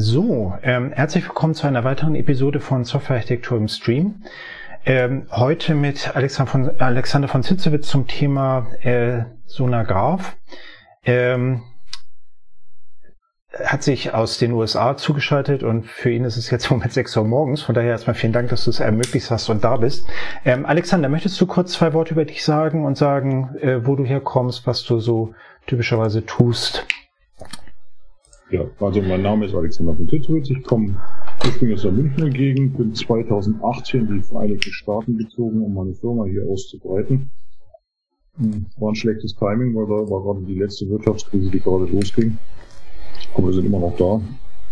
So, ähm, herzlich willkommen zu einer weiteren Episode von Softwarearchitektur im Stream. Ähm, heute mit Alexander von, Alexander von Zitzewitz zum Thema äh, Sonograph. Ähm, hat sich aus den USA zugeschaltet und für ihn ist es jetzt Moment 6 Uhr morgens. Von daher erstmal vielen Dank, dass du es ermöglicht hast und da bist. Ähm, Alexander, möchtest du kurz zwei Worte über dich sagen und sagen, äh, wo du herkommst, was du so typischerweise tust? Ja, also mein Name ist Alexander von Tittwitz. Ich komme ursprünglich aus der Münchner Gegend, bin 2018 in die Vereinigten Staaten gezogen, um meine Firma hier auszubreiten. Hm, war ein schlechtes Timing, weil da war gerade die letzte Wirtschaftskrise, die gerade losging. Aber wir sind immer noch da.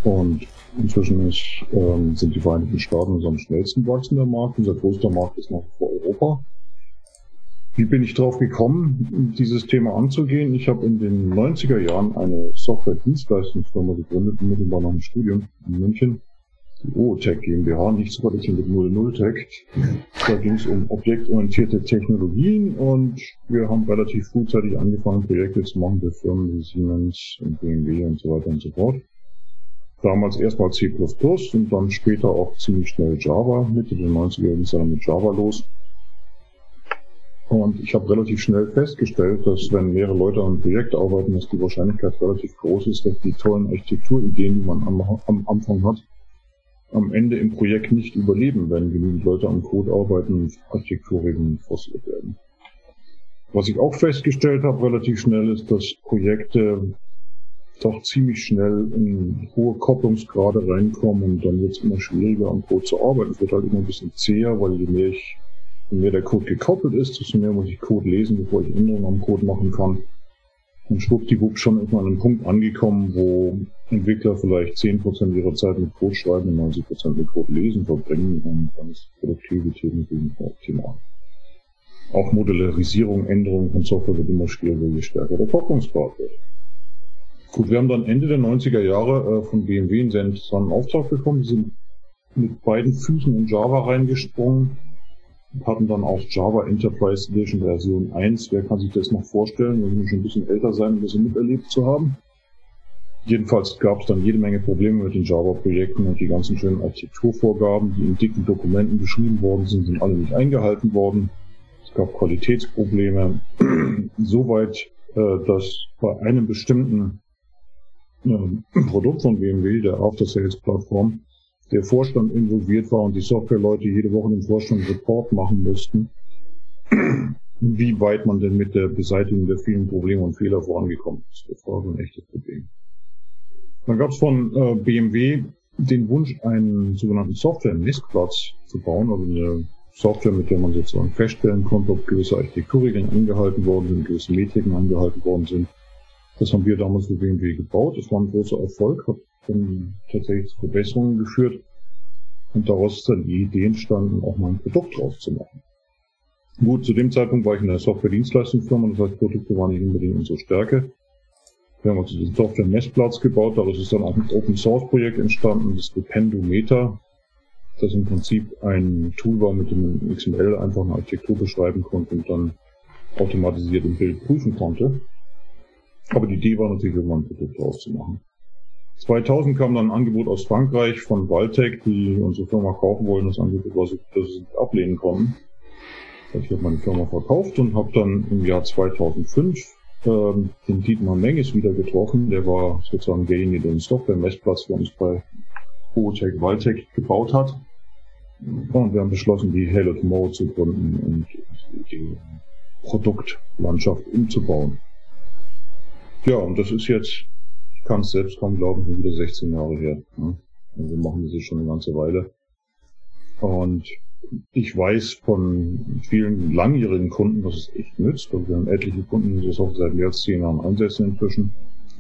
Und inzwischen ist, ähm, sind die Vereinigten Staaten unser am schnellsten wachsender Markt. Unser größter Markt ist noch vor Europa. Wie bin ich darauf gekommen, dieses Thema anzugehen? Ich habe in den 90er Jahren eine Software-Dienstleistungsfirma gegründet, unmittelbar nach dem Studium in München. Die OOTech GmbH, nicht zu verwechseln mit 00tech. Da ging es um objektorientierte Technologien und wir haben relativ frühzeitig angefangen, Projekte zu machen für Firmen wie Siemens und BMW und so weiter und so fort. Damals erstmal C++ und dann später auch ziemlich schnell Java. Mitte der 90er ging es dann mit Java los. Und ich habe relativ schnell festgestellt, dass wenn mehrere Leute an einem Projekt arbeiten, dass die Wahrscheinlichkeit relativ groß ist, dass die tollen Architekturideen, die man am, am Anfang hat, am Ende im Projekt nicht überleben, wenn genügend Leute am Code arbeiten und Architekturregeln forciert werden. Was ich auch festgestellt habe relativ schnell ist, dass Projekte doch ziemlich schnell in hohe Kopplungsgrade reinkommen und dann wird es immer schwieriger am Code zu arbeiten. Es wird halt immer ein bisschen zäher, weil je mehr ich Je mehr der Code gekoppelt ist, desto mehr muss ich Code lesen, bevor ich Änderungen am Code machen kann. Und schwuppdiwupp schon ist man an einem Punkt angekommen, wo Entwickler vielleicht 10% ihrer Zeit mit Code schreiben und 90% mit Code lesen verbringen und dann ist Produktivität natürlich optimal. Auch Modellarisierung, Änderung von Software wird immer schwieriger, je stärker der Kopplungsgrad wird. Gut, wir haben dann Ende der 90er Jahre äh, von BMW einen sehr interessanten Auftrag bekommen. Wir sind mit beiden Füßen in Java reingesprungen hatten dann auch Java Enterprise Edition Version 1. Wer kann sich das noch vorstellen? Wir müssen schon ein bisschen älter sein, um das miterlebt zu haben. Jedenfalls gab es dann jede Menge Probleme mit den Java-Projekten und die ganzen schönen Architekturvorgaben, die in dicken Dokumenten beschrieben worden sind, sind alle nicht eingehalten worden. Es gab Qualitätsprobleme, soweit, äh, dass bei einem bestimmten äh, Produkt von BMW, der After-Sales-Plattform, der Vorstand involviert war und die Softwareleute jede Woche im Vorstand Report machen müssten, wie weit man denn mit der Beseitigung der vielen Probleme und Fehler vorangekommen ist. Das war so ein echtes Problem. Dann gab es von äh, BMW den Wunsch, einen sogenannten Software-Messplatz zu bauen, also eine Software, mit der man sozusagen feststellen konnte, ob gewisse Architekturregeln angehalten worden sind, gewisse Metriken angehalten worden sind. Das haben wir damals für BMW gebaut. Das war ein großer Erfolg, hat dann tatsächlich zu Verbesserungen geführt. Und daraus ist dann die Idee entstanden, auch mal ein Produkt draus zu machen. Gut, zu dem Zeitpunkt war ich in einer Software-Dienstleistungsfirma, das heißt, Produkte waren nicht unbedingt unsere Stärke. Wir haben also diesen Software-Messplatz gebaut, daraus ist dann auch ein Open-Source-Projekt entstanden, das Dependometer, das im Prinzip ein Tool war, mit dem man XML einfach eine Architektur beschreiben konnte und dann automatisiert im Bild prüfen konnte. Aber die Idee war natürlich, irgendwann ein Produkt draus zu machen. 2000 kam dann ein Angebot aus Frankreich von Valtec, die unsere Firma kaufen wollen. Das Angebot war so, dass sie ablehnen konnten. Ich habe meine Firma verkauft und habe dann im Jahr 2005 ähm, den Dietmar Menges wieder getroffen. Der war sozusagen derjenige, der den Software-Messplatz für uns bei Hootech Valtec gebaut hat. Und wir haben beschlossen, die Halo Tomorrow zu gründen und die Produktlandschaft umzubauen. Ja, und das ist jetzt kann es selbst kaum glauben, sind wieder 16 Jahre her. Ne? Also wir machen das jetzt schon eine ganze Weile. Und ich weiß von vielen langjährigen Kunden, dass es echt nützt. Also wir haben etliche Kunden, die das auch seit mehr als zehn Jahren einsetzen inzwischen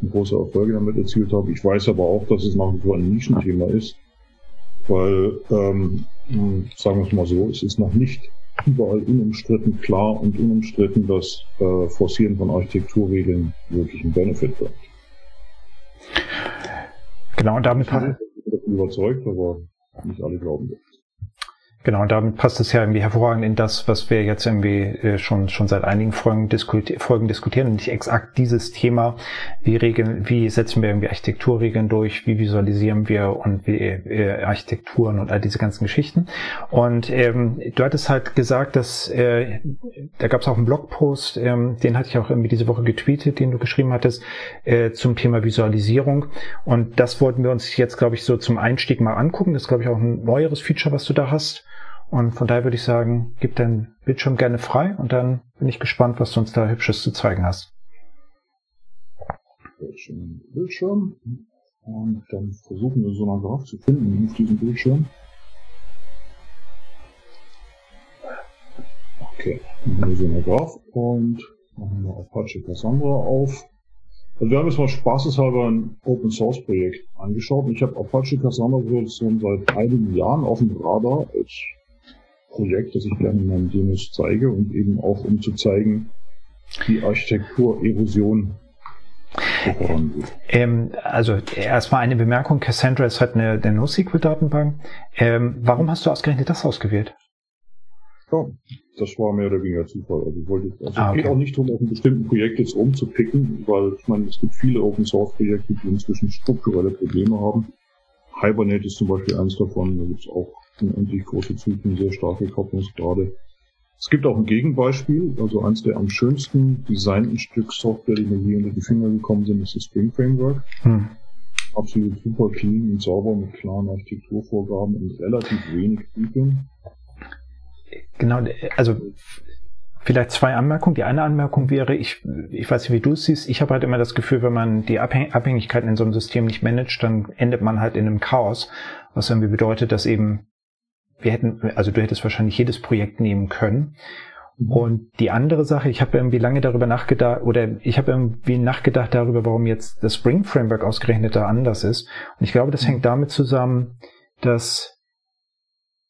und große Erfolge damit erzielt haben. Ich weiß aber auch, dass es nach wie vor ein Nischenthema ist, weil ähm, hm, sagen wir es mal so, es ist noch nicht überall unumstritten klar und unumstritten, dass äh, Forcieren von Architekturregeln wirklich einen Benefit bringt. Genau, und damit... Ich bin überzeugt, aber nicht alle glauben das. Genau, und damit passt es ja irgendwie hervorragend in das, was wir jetzt irgendwie äh, schon, schon seit einigen Folgen, diskuti Folgen diskutieren, nämlich exakt dieses Thema, wie regeln, wie setzen wir irgendwie Architekturregeln durch, wie visualisieren wir und wie äh, Architekturen und all diese ganzen Geschichten. Und ähm, du hattest halt gesagt, dass äh, da gab es auch einen Blogpost, ähm, den hatte ich auch irgendwie diese Woche getweetet, den du geschrieben hattest, äh, zum Thema Visualisierung. Und das wollten wir uns jetzt, glaube ich, so zum Einstieg mal angucken. Das ist, glaube ich, auch ein neueres Feature, was du da hast. Und von daher würde ich sagen, gib deinen Bildschirm gerne frei und dann bin ich gespannt, was du uns da Hübsches zu zeigen hast. Bildschirm, Bildschirm. Und dann versuchen wir so einen Graph zu finden auf diesem Bildschirm. Okay, dann haben wir Graph und machen wir Apache Cassandra auf. Also wir haben jetzt mal spaßeshalber ein Open Source Projekt angeschaut ich habe Apache Cassandra schon seit einigen Jahren auf dem Radar als Projekt, das ich gerne in meinen Demos zeige und eben auch um zu zeigen, wie Architektur-Erosion ähm, also erstmal eine Bemerkung, Cassandra ist halt eine, eine NoSQL-Datenbank. Ähm, warum hast du ausgerechnet das ausgewählt? Ja, das war mehr oder weniger Zufall. Also ich wollte, also ah, okay. es geht auch nicht darum, auf ein bestimmten Projekt jetzt rumzupicken, weil ich meine, es gibt viele Open Source Projekte, die inzwischen strukturelle Probleme haben. Hibernate ist zum Beispiel eins davon, da gibt es auch unendlich große Zyklen, sehr starke Kopplungsgrade. Es gibt auch ein Gegenbeispiel, also eins der am schönsten designten Stück Software, die mir hier unter die Finger gekommen sind, ist das Spring Framework. Hm. Absolut super clean und sauber mit klaren Architekturvorgaben und relativ wenig Zyklen. Genau, also Vielleicht zwei Anmerkungen. Die eine Anmerkung wäre, ich, ich weiß nicht, wie du es siehst, ich habe halt immer das Gefühl, wenn man die Abhängigkeiten in so einem System nicht managt, dann endet man halt in einem Chaos, was irgendwie bedeutet, dass eben wir hätten, also du hättest wahrscheinlich jedes Projekt nehmen können. Und die andere Sache, ich habe irgendwie lange darüber nachgedacht, oder ich habe irgendwie nachgedacht darüber, warum jetzt das Spring Framework ausgerechnet da anders ist. Und ich glaube, das hängt damit zusammen, dass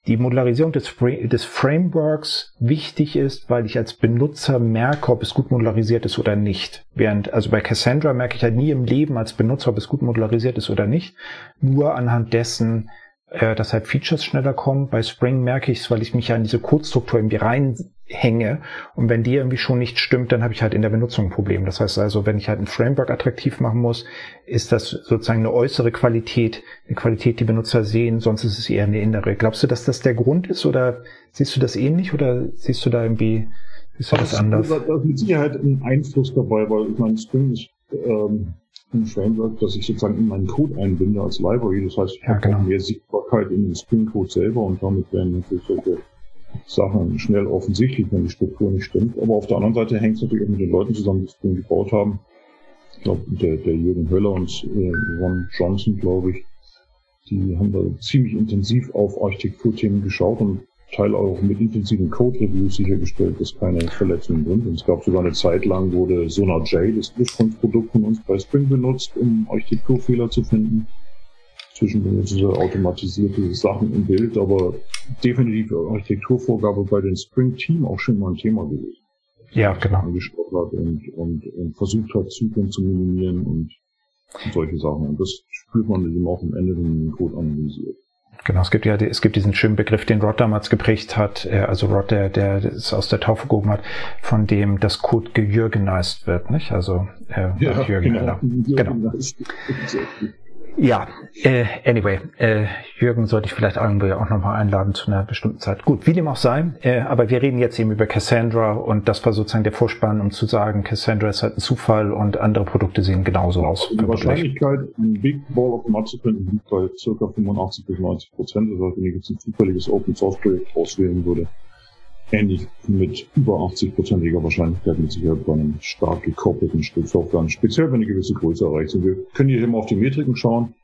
die Modularisierung des, des, Frameworks wichtig ist, weil ich als Benutzer merke, ob es gut modularisiert ist oder nicht. Während, also bei Cassandra merke ich halt nie im Leben als Benutzer, ob es gut modularisiert ist oder nicht. Nur anhand dessen, äh, dass halt Features schneller kommen. Bei Spring merke ich es, weil ich mich ja in diese Codestruktur irgendwie reinhänge. Und wenn die irgendwie schon nicht stimmt, dann habe ich halt in der Benutzung ein Problem. Das heißt also, wenn ich halt ein Framework attraktiv machen muss, ist das sozusagen eine äußere Qualität, eine Qualität, die Benutzer sehen, sonst ist es eher eine innere. Glaubst du, dass das der Grund ist oder siehst du das ähnlich oder siehst du da irgendwie, du das, das anders? Da ist mit Sicherheit ein Einfluss dabei, weil ich meine, Spring ist ähm, ein Framework, das ich sozusagen in meinen Code einbinde als Library. Das heißt, ich ja, habe genau. mehr Sichtbarkeit in den Spring-Code selber und damit werden natürlich solche Sachen schnell offensichtlich, wenn die Struktur nicht stimmt. Aber auf der anderen Seite hängt es natürlich auch mit den Leuten zusammen, die Spring gebaut haben. Ich glaube, der, der Jürgen Höller und äh, Ron Johnson, glaube ich, die haben da ziemlich intensiv auf Architekturthemen geschaut und Teil auch mit intensiven Code-Reviews sichergestellt, dass keine Verletzungen sind. Und es gab sogar eine Zeit lang, wurde Sonar J, das Ursprungsprodukt von uns bei Spring benutzt, um Architekturfehler zu finden. Zwischendurch so automatisierte Sachen im Bild, aber definitiv Architekturvorgabe bei den Spring-Team auch schon mal ein Thema gewesen. Ja, genau. Angeschaut hat und, und, und versucht hat, Zyklen zu minimieren und, und solche Sachen. Und das spürt man eben auch am Ende, wenn man den Code analysiert. Genau, es gibt ja, es gibt diesen schönen Begriff, den Rod damals geprägt hat, äh, also Rod, der, der es aus der Taufe gehoben hat, von dem das Code gejürgenized wird, nicht? Also äh, ja, Jürgen, genau. genau. Ja, äh, anyway, äh, Jürgen sollte ich vielleicht irgendwie auch nochmal einladen zu einer bestimmten Zeit. Gut, wie dem auch sei, äh, aber wir reden jetzt eben über Cassandra und das war sozusagen der Vorspann, um zu sagen, Cassandra ist halt ein Zufall und andere Produkte sehen genauso aus. Die Wahrscheinlichkeit, ein Big Ball of Mud zu finden, liegt bei ca. 85 bis 90 Prozent. Heißt, wenn ich jetzt ein zufälliges Open Source Projekt auswählen würde, ähnlich mit über 80-prozentiger Wahrscheinlichkeit mit Sicherheit bei einem stark gekoppelten Stück Software, speziell wenn eine gewisse Größe erreicht sind. Wir können hier immer auf die Metriken schauen.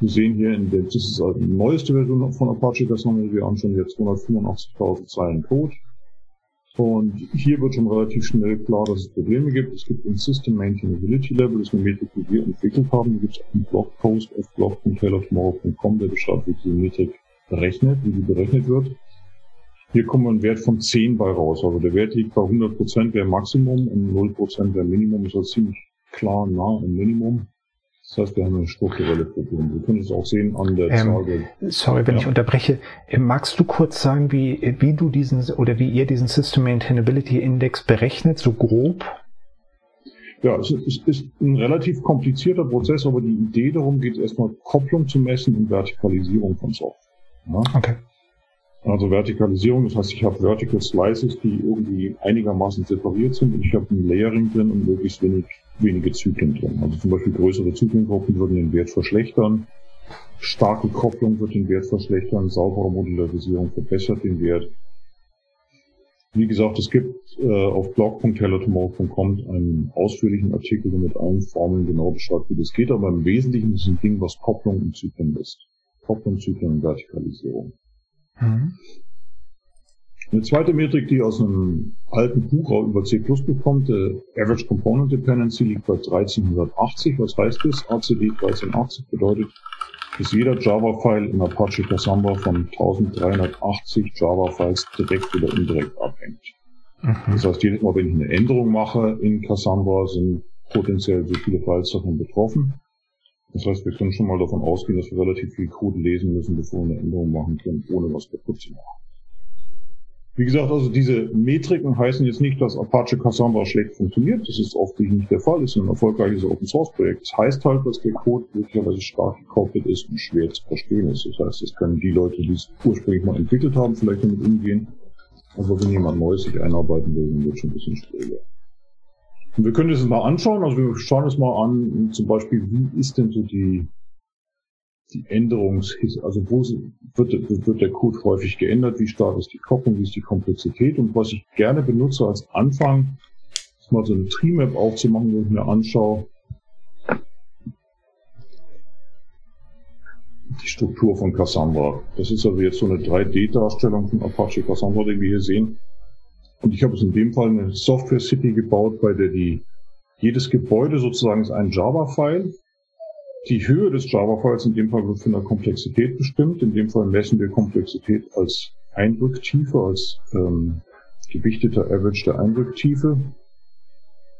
Wir sehen hier, in der, das ist also die neueste Version von Apache, das haben wir, haben schon jetzt 185.000 Zeilen Code. Und hier wird schon relativ schnell klar, dass es Probleme gibt. Es gibt ein System Maintainability Level, das ist eine Metrik, die wir entwickelt haben. Da gibt es einen Blogpost auf blog.taylortomorrow.com, der beschreibt, wie diese Metrik berechnet, wie die berechnet wird. Hier kommt ein Wert von 10 bei raus. Also der Wert liegt bei 100% wäre Maximum und 0% wäre Minimum. Das ist also ziemlich klar nah am Minimum. Das heißt, wir haben ein strukturelles Problem. Wir können es auch sehen an der ähm, Zahl der. Sorry, wenn ja. ich unterbreche. Äh, magst du kurz sagen, wie, wie du diesen oder wie ihr diesen System Maintainability Index berechnet, so grob? Ja, es ist, es ist ein relativ komplizierter Prozess, aber die Idee darum geht erstmal Kopplung zu messen und Vertikalisierung von Software. Ja? Okay. Also Vertikalisierung, das heißt, ich habe Vertical Slices, die irgendwie einigermaßen separiert sind und ich habe ein Layering drin und möglichst wenig, wenige Zyklen drin. Also zum Beispiel größere Zyklengruppen würden den Wert verschlechtern, starke Kopplung wird den Wert verschlechtern, saubere Modularisierung verbessert den Wert. Wie gesagt, es gibt äh, auf blog.hellotomorrow.com einen ausführlichen Artikel, der mit allen Formeln genau beschreibt, wie das geht, aber im Wesentlichen ist es ein Ding, was Kopplung und Zyklen ist. Kopplung, Zyklen und Vertikalisierung. Mhm. Eine zweite Metrik, die aus einem alten Buch über C++ kommt, der Average Component Dependency liegt bei 1380. Was heißt das? ACD 1380 bedeutet, dass jeder Java-File in Apache Cassandra von 1380 Java-Files direkt oder indirekt abhängt. Mhm. Das heißt, jedes Mal, wenn ich eine Änderung mache in Cassandra, sind potenziell so viele Files davon betroffen. Das heißt, wir können schon mal davon ausgehen, dass wir relativ viel Code lesen müssen, bevor wir eine Änderung machen können, ohne was kaputt zu machen. Wie gesagt, also diese Metriken heißen jetzt nicht, dass Apache Cassandra schlecht funktioniert. Das ist oft nicht der Fall. Es ist ein erfolgreiches Open Source Projekt. Das heißt halt, dass der Code möglicherweise stark gekoppelt ist und schwer zu verstehen ist. Das heißt, es können die Leute, die es ursprünglich mal entwickelt haben, vielleicht damit umgehen. Aber wenn jemand Neues sich einarbeiten will, dann wird es schon ein bisschen schwieriger. Wir können das mal anschauen. Also wir schauen es mal an, zum Beispiel, wie ist denn so die, die Änderungs, also wo wird, wird der Code häufig geändert, wie stark ist die Kopplung, wie ist die Komplexität und was ich gerne benutze als Anfang, ist mal so eine Tree-Map aufzumachen, wo ich mir anschaue, die Struktur von Cassandra. Das ist also jetzt so eine 3D-Darstellung von Apache Cassandra, die wir hier sehen. Und ich habe es in dem Fall eine Software City gebaut, bei der die jedes Gebäude sozusagen ist ein Java-File. Die Höhe des Java-Files in dem Fall wird von der Komplexität bestimmt. In dem Fall messen wir Komplexität als Eindrücktiefe, als ähm, gewichteter Average der Eindrücktiefe.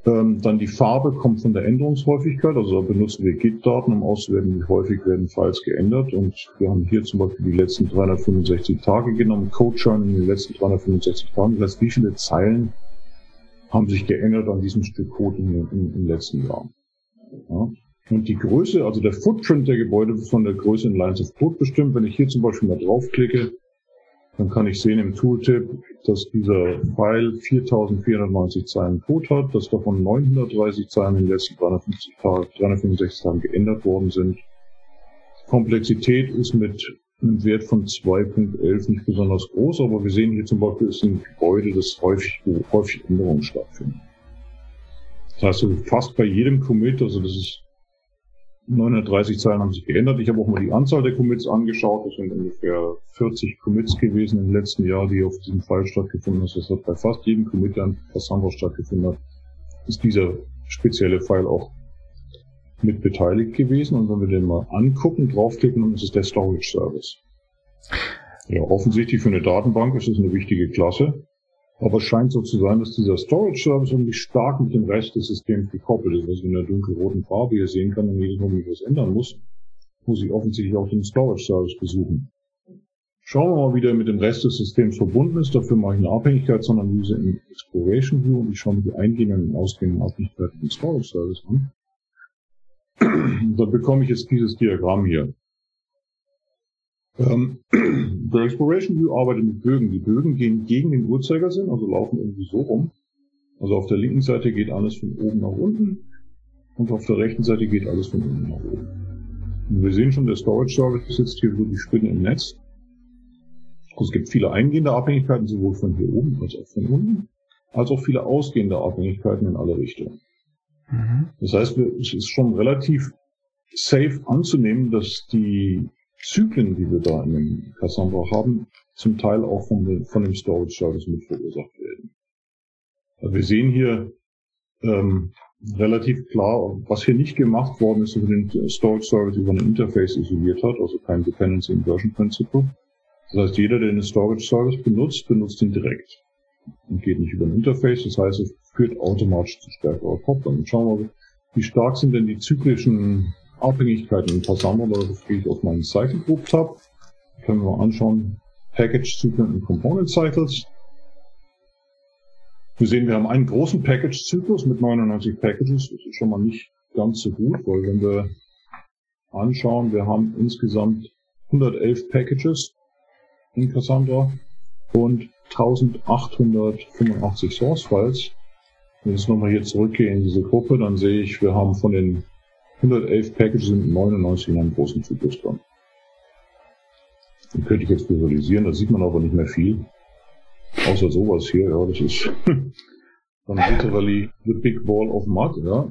Ähm, dann die Farbe kommt von der Änderungshäufigkeit, also da benutzen wir Git-Daten, um auszuwerten, wie häufig werden Files geändert. Und wir haben hier zum Beispiel die letzten 365 Tage genommen, Code-Churn in den letzten 365 Tagen. Das heißt, wie viele Zeilen haben sich geändert an diesem Stück Code im, im, im letzten Jahr. Ja. Und die Größe, also der Footprint der Gebäude wird von der Größe in Lines of Code bestimmt. Wenn ich hier zum Beispiel mal draufklicke, dann kann ich sehen im Tooltip, dass dieser File 4490 Zeilen Code hat, dass davon 930 Zeilen in den letzten 350 Tagen, 365 Tagen geändert worden sind. Komplexität ist mit einem Wert von 2.11 nicht besonders groß, aber wir sehen hier zum Beispiel, ist ein Gebäude, das häufig, häufig Änderungen stattfinden. Das heißt, fast bei jedem Commit, also das ist 930 Zeilen haben sich geändert. Ich habe auch mal die Anzahl der Commits angeschaut. Das sind ungefähr 40 Commits gewesen im letzten Jahr, die auf diesem File stattgefunden haben. Das hat bei fast jedem Commit, der an Cassandra stattgefunden hat, ist dieser spezielle File auch mit beteiligt gewesen. Und wenn wir den mal angucken, draufklicken, dann ist es der Storage Service. Ja, offensichtlich für eine Datenbank ist es eine wichtige Klasse. Aber es scheint so zu sein, dass dieser Storage Service irgendwie stark mit dem Rest des Systems gekoppelt ist. Also in der dunkelroten Farbe hier sehen kann, wenn jedes Mal, wenn ich was ändern muss, muss ich offensichtlich auch den Storage Service besuchen. Schauen wir mal, wie der mit dem Rest des Systems verbunden ist. Dafür mache ich eine Abhängigkeitsanalyse in Exploration View und ich schaue mir die eingehenden und ausgehenden Abhängigkeiten im Storage Service an. Dann bekomme ich jetzt dieses Diagramm hier. Ähm, der Exploration View arbeitet mit Bögen. Die Bögen gehen gegen den Uhrzeigersinn, also laufen irgendwie so rum. Also auf der linken Seite geht alles von oben nach unten und auf der rechten Seite geht alles von unten nach oben. Und wir sehen schon, der Storage Service sitzt hier so die Spinne im Netz. Also es gibt viele eingehende Abhängigkeiten, sowohl von hier oben als auch von unten, als auch viele ausgehende Abhängigkeiten in alle Richtungen. Mhm. Das heißt, es ist schon relativ safe anzunehmen, dass die Zyklen, die wir da in dem Cassandra haben, zum Teil auch von, von dem Storage Service mit verursacht werden. Also wir sehen hier ähm, relativ klar, was hier nicht gemacht worden ist, wenn den Storage Service über ein Interface isoliert hat, also kein Dependency Inversion Principle. Das heißt, jeder, der einen Storage Service benutzt, benutzt ihn direkt. Und geht nicht über ein Interface, das heißt, es führt automatisch zu stärkerer. Dann schauen wir, wie stark sind denn die zyklischen Abhängigkeiten in Cassandra, da gehe ich auf meinen Cycle Group Tab. Können wir mal anschauen, Package Zyklen und Component Cycles. Wir sehen, wir haben einen großen Package-Zyklus mit 99 Packages. Das ist schon mal nicht ganz so gut, weil wenn wir anschauen, wir haben insgesamt 111 Packages in Cassandra und 1885 Source Files. Wenn ich jetzt nochmal hier zurückgehe in diese Gruppe, dann sehe ich, wir haben von den 111 Packages sind 99 in einem großen Zyklus dran. Den könnte ich jetzt visualisieren, da sieht man aber nicht mehr viel. Außer sowas hier, ja, das ist dann literally the big ball of mud, ja.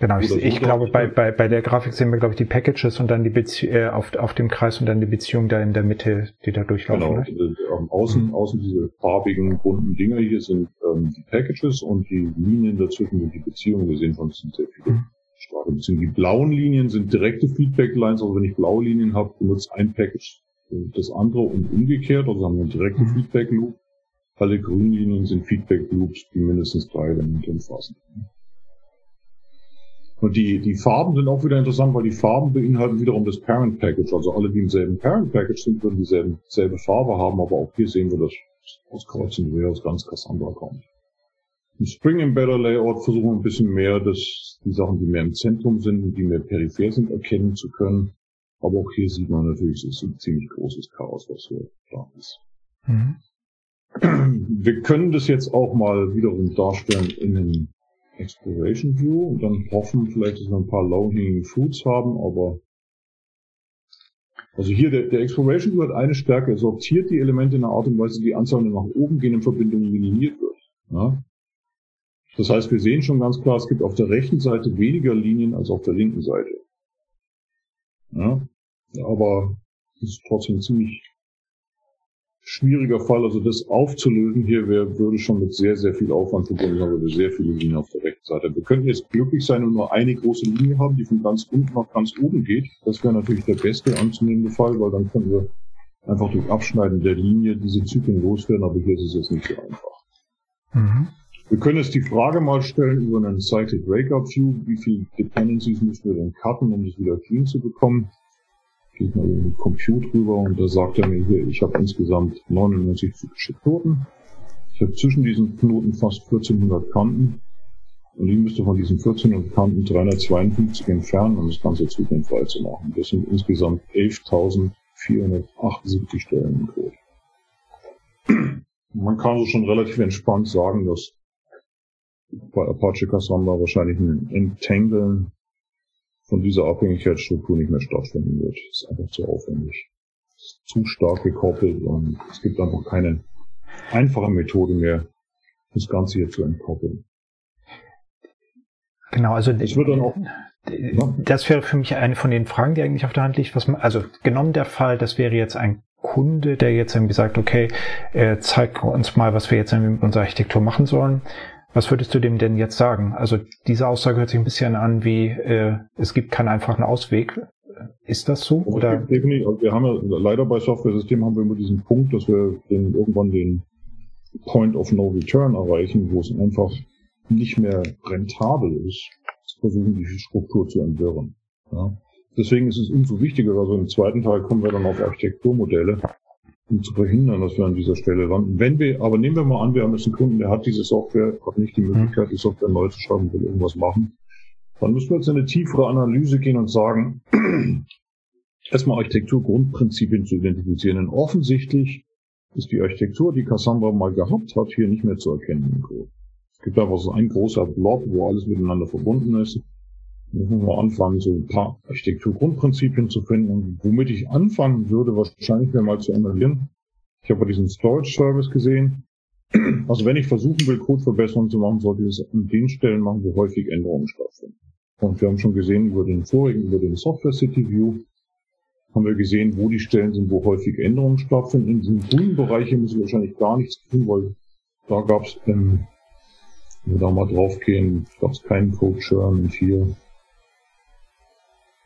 Genau, ich, ich glaube, bei, bei, bei der Grafik sehen wir, glaube ich, die Packages und dann die Bezie äh, auf, auf dem Kreis und dann die Beziehung da in der Mitte, die da durchlaufen. Genau, ne? ähm, außen, mhm. außen diese farbigen, bunten Dinger hier sind ähm, die Packages und die Linien dazwischen sind die Beziehungen. Wir sehen von sind sehr viele mhm. Starke Beziehungen. Die blauen Linien sind direkte Feedback-Lines, also wenn ich blaue Linien habe, benutzt ein Package das andere und umgekehrt, also haben wir einen direkten mhm. Feedback-Loop. Alle grünen Linien sind Feedback-Loops, die mindestens drei Elemente umfassen. Und die, die Farben sind auch wieder interessant, weil die Farben beinhalten wiederum das Parent Package. Also alle, die im selben Parent Package sind, würden dieselbe selbe Farbe haben, aber auch hier sehen wir, dass aus Kreuz und Quer aus ganz Cassandra kommt. Im Spring Embedder Layout versuchen wir ein bisschen mehr, dass die Sachen, die mehr im Zentrum sind und die mehr peripher sind, erkennen zu können. Aber auch hier sieht man natürlich, es ist ein ziemlich großes Chaos, was hier da ist. Mhm. Wir können das jetzt auch mal wiederum darstellen in einem Exploration View und dann hoffen vielleicht, dass wir ein paar Low-Hanging Fruits haben, aber also hier der, der Exploration View hat eine Stärke, er sortiert die Elemente in einer Art und Weise, die Anzahl nach oben gehenden Verbindungen minimiert wird. Ja? Das heißt, wir sehen schon ganz klar, es gibt auf der rechten Seite weniger Linien als auf der linken Seite. Ja? Aber es ist trotzdem ziemlich schwieriger Fall. Also das aufzulösen hier wäre, würde schon mit sehr, sehr viel Aufwand verbunden sein, weil wir sehr viele Linien auf der rechten Seite. Wir könnten jetzt glücklich sein und nur eine große Linie haben, die von ganz unten nach ganz oben geht. Das wäre natürlich der beste anzunehmende Fall, weil dann können wir einfach durch Abschneiden der Linie diese Zyklen loswerden, aber hier ist es jetzt nicht so einfach. Mhm. Wir können jetzt die Frage mal stellen über einen Cyclic Breakup View, wie viele Dependencies müssen wir denn cutten, um das wieder clean zu bekommen geht mal in den Compute rüber und da sagt er mir hier, ich habe insgesamt 99 zyklische Knoten. Ich habe zwischen diesen Knoten fast 1400 Kanten und ich müsste von diesen 1400 Kanten 352 entfernen, um das Ganze zyklenfrei zu machen. Das sind insgesamt 11.478 Stellen im Code. Man kann so schon relativ entspannt sagen, dass Apache Cassandra wahrscheinlich ein Entanglen von dieser Abhängigkeitsstruktur nicht mehr stattfinden wird. Das ist einfach zu aufwendig. Ist zu stark gekoppelt und es gibt einfach keine einfache Methode mehr, das Ganze hier zu entkoppeln. Genau, also das wird dann auch das wäre für mich eine von den Fragen, die eigentlich auf der Hand liegt. Was man, also genommen der Fall, das wäre jetzt ein Kunde, der jetzt irgendwie sagt, okay, äh, zeig uns mal, was wir jetzt mit unserer Architektur machen sollen. Was würdest du dem denn jetzt sagen? Also diese Aussage hört sich ein bisschen an wie, äh, es gibt keinen einfachen Ausweg. Ist das so? Also oder? Definitiv. Also wir haben ja leider bei Software-Systemen haben wir immer diesen Punkt, dass wir den, irgendwann den Point of No Return erreichen, wo es einfach nicht mehr rentabel ist, zu versuchen, die Struktur zu entwirren. Ja. Deswegen ist es umso wichtiger, also im zweiten Teil kommen wir dann auf Architekturmodelle, zu verhindern, dass wir an dieser Stelle landen. Wenn wir, aber nehmen wir mal an, wir haben jetzt einen Kunden, der hat diese Software, hat nicht die Möglichkeit, die Software neu zu schreiben, will irgendwas machen. Dann müssen wir jetzt in eine tiefere Analyse gehen und sagen, erstmal Architekturgrundprinzipien zu identifizieren. Denn offensichtlich ist die Architektur, die Cassandra mal gehabt hat, hier nicht mehr zu erkennen im Code. Es gibt einfach so ein großer Blob, wo alles miteinander verbunden ist müssen wir anfangen, so ein paar Architekturgrundprinzipien zu finden. Und womit ich anfangen würde, wahrscheinlich wäre mal zu analysieren. Ich habe diesen Storage Service gesehen. Also wenn ich versuchen will, Codeverbesserungen zu machen, sollte ich es an den Stellen machen, wo häufig Änderungen stattfinden. Und wir haben schon gesehen über den vorigen, über den Software City View, haben wir gesehen, wo die Stellen sind, wo häufig Änderungen stattfinden. In diesem grünen Bereich hier müssen wir wahrscheinlich gar nichts tun, weil da gab es, ähm, wenn wir da mal draufgehen, gab es keinen Code Churn und hier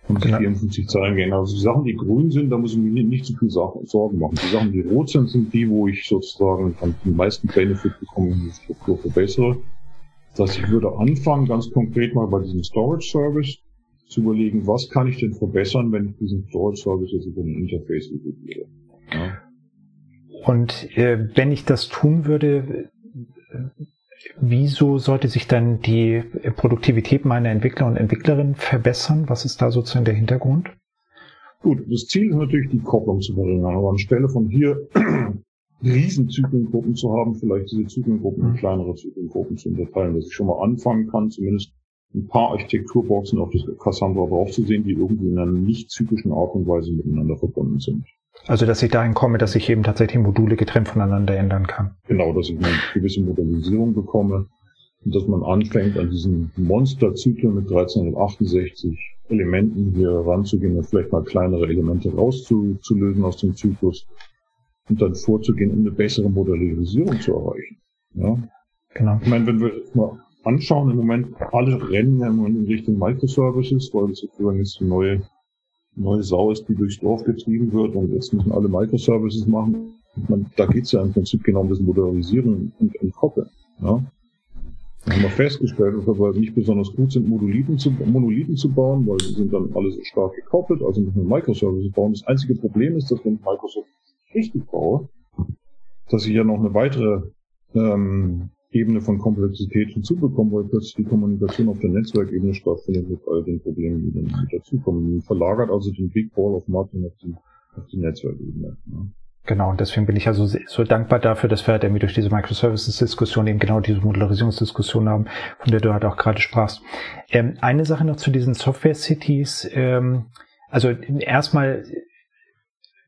Und genau. 54 Zeilen gehen. Also die Sachen, die grün sind, da muss ich mir nicht zu viel Sorgen machen. Die Sachen, die rot sind, sind die, wo ich sozusagen den meisten Benefit bekomme und die Struktur verbessere. Das heißt, ich würde anfangen, ganz konkret mal bei diesem Storage Service zu überlegen, was kann ich denn verbessern, wenn ich diesen Storage Service jetzt über ein Interface übergebe. Ja. Und äh, wenn ich das tun würde, wieso sollte sich dann die Produktivität meiner Entwickler und Entwicklerinnen verbessern? Was ist da sozusagen der Hintergrund? Gut, das Ziel ist natürlich, die Kopplung zu verringern. Aber anstelle von hier riesen Zyklengruppen zu haben, vielleicht diese Zyklengruppen in mhm. kleinere Zyklengruppen zu unterteilen, dass ich schon mal anfangen kann, zumindest ein paar Architekturboxen auf das Cassandra draufzusehen, die irgendwie in einer nicht zyklischen Art und Weise miteinander verbunden sind. Also, dass ich dahin komme, dass ich eben tatsächlich Module getrennt voneinander ändern kann. Genau, dass ich eine gewisse Modellisierung bekomme und dass man anfängt, an diesen Monsterzyklen mit 1368 Elementen hier ranzugehen und vielleicht mal kleinere Elemente rauszulösen aus dem Zyklus und dann vorzugehen, um eine bessere Modellisierung zu erreichen. Ja? Genau. Ich meine, wenn wir mal anschauen, im Moment alle rennen ja im Moment in Richtung Microservices, weil das sozusagen jetzt die neue neue Sau ist, die durchs Dorf getrieben wird und jetzt müssen alle Microservices machen. Man, da geht es ja im Prinzip genau um das Modernisieren und Entkoppeln. Ja? Da haben wir festgestellt, dass wir nicht besonders gut sind, Monolithen zu, Monolithen zu bauen, weil die sind dann alle so stark gekoppelt, also müssen wir Microservices bauen. Das einzige Problem ist, dass wenn ich Microsoft richtig baue, dass ich ja noch eine weitere ähm, Ebene von Komplexität hinzubekommen, weil plötzlich die Kommunikation auf der Netzwerkebene stattfindet mit all den Problemen, die dann dazukommen. Man verlagert also den Big Ball of Martin auf die, auf die Netzwerkebene. Ja. Genau, und deswegen bin ich also so dankbar dafür, dass wir halt irgendwie durch diese Microservices-Diskussion eben genau diese Modularisierungsdiskussion haben, von der du halt auch gerade sprachst. Ähm, eine Sache noch zu diesen Software-Cities. Ähm, also erstmal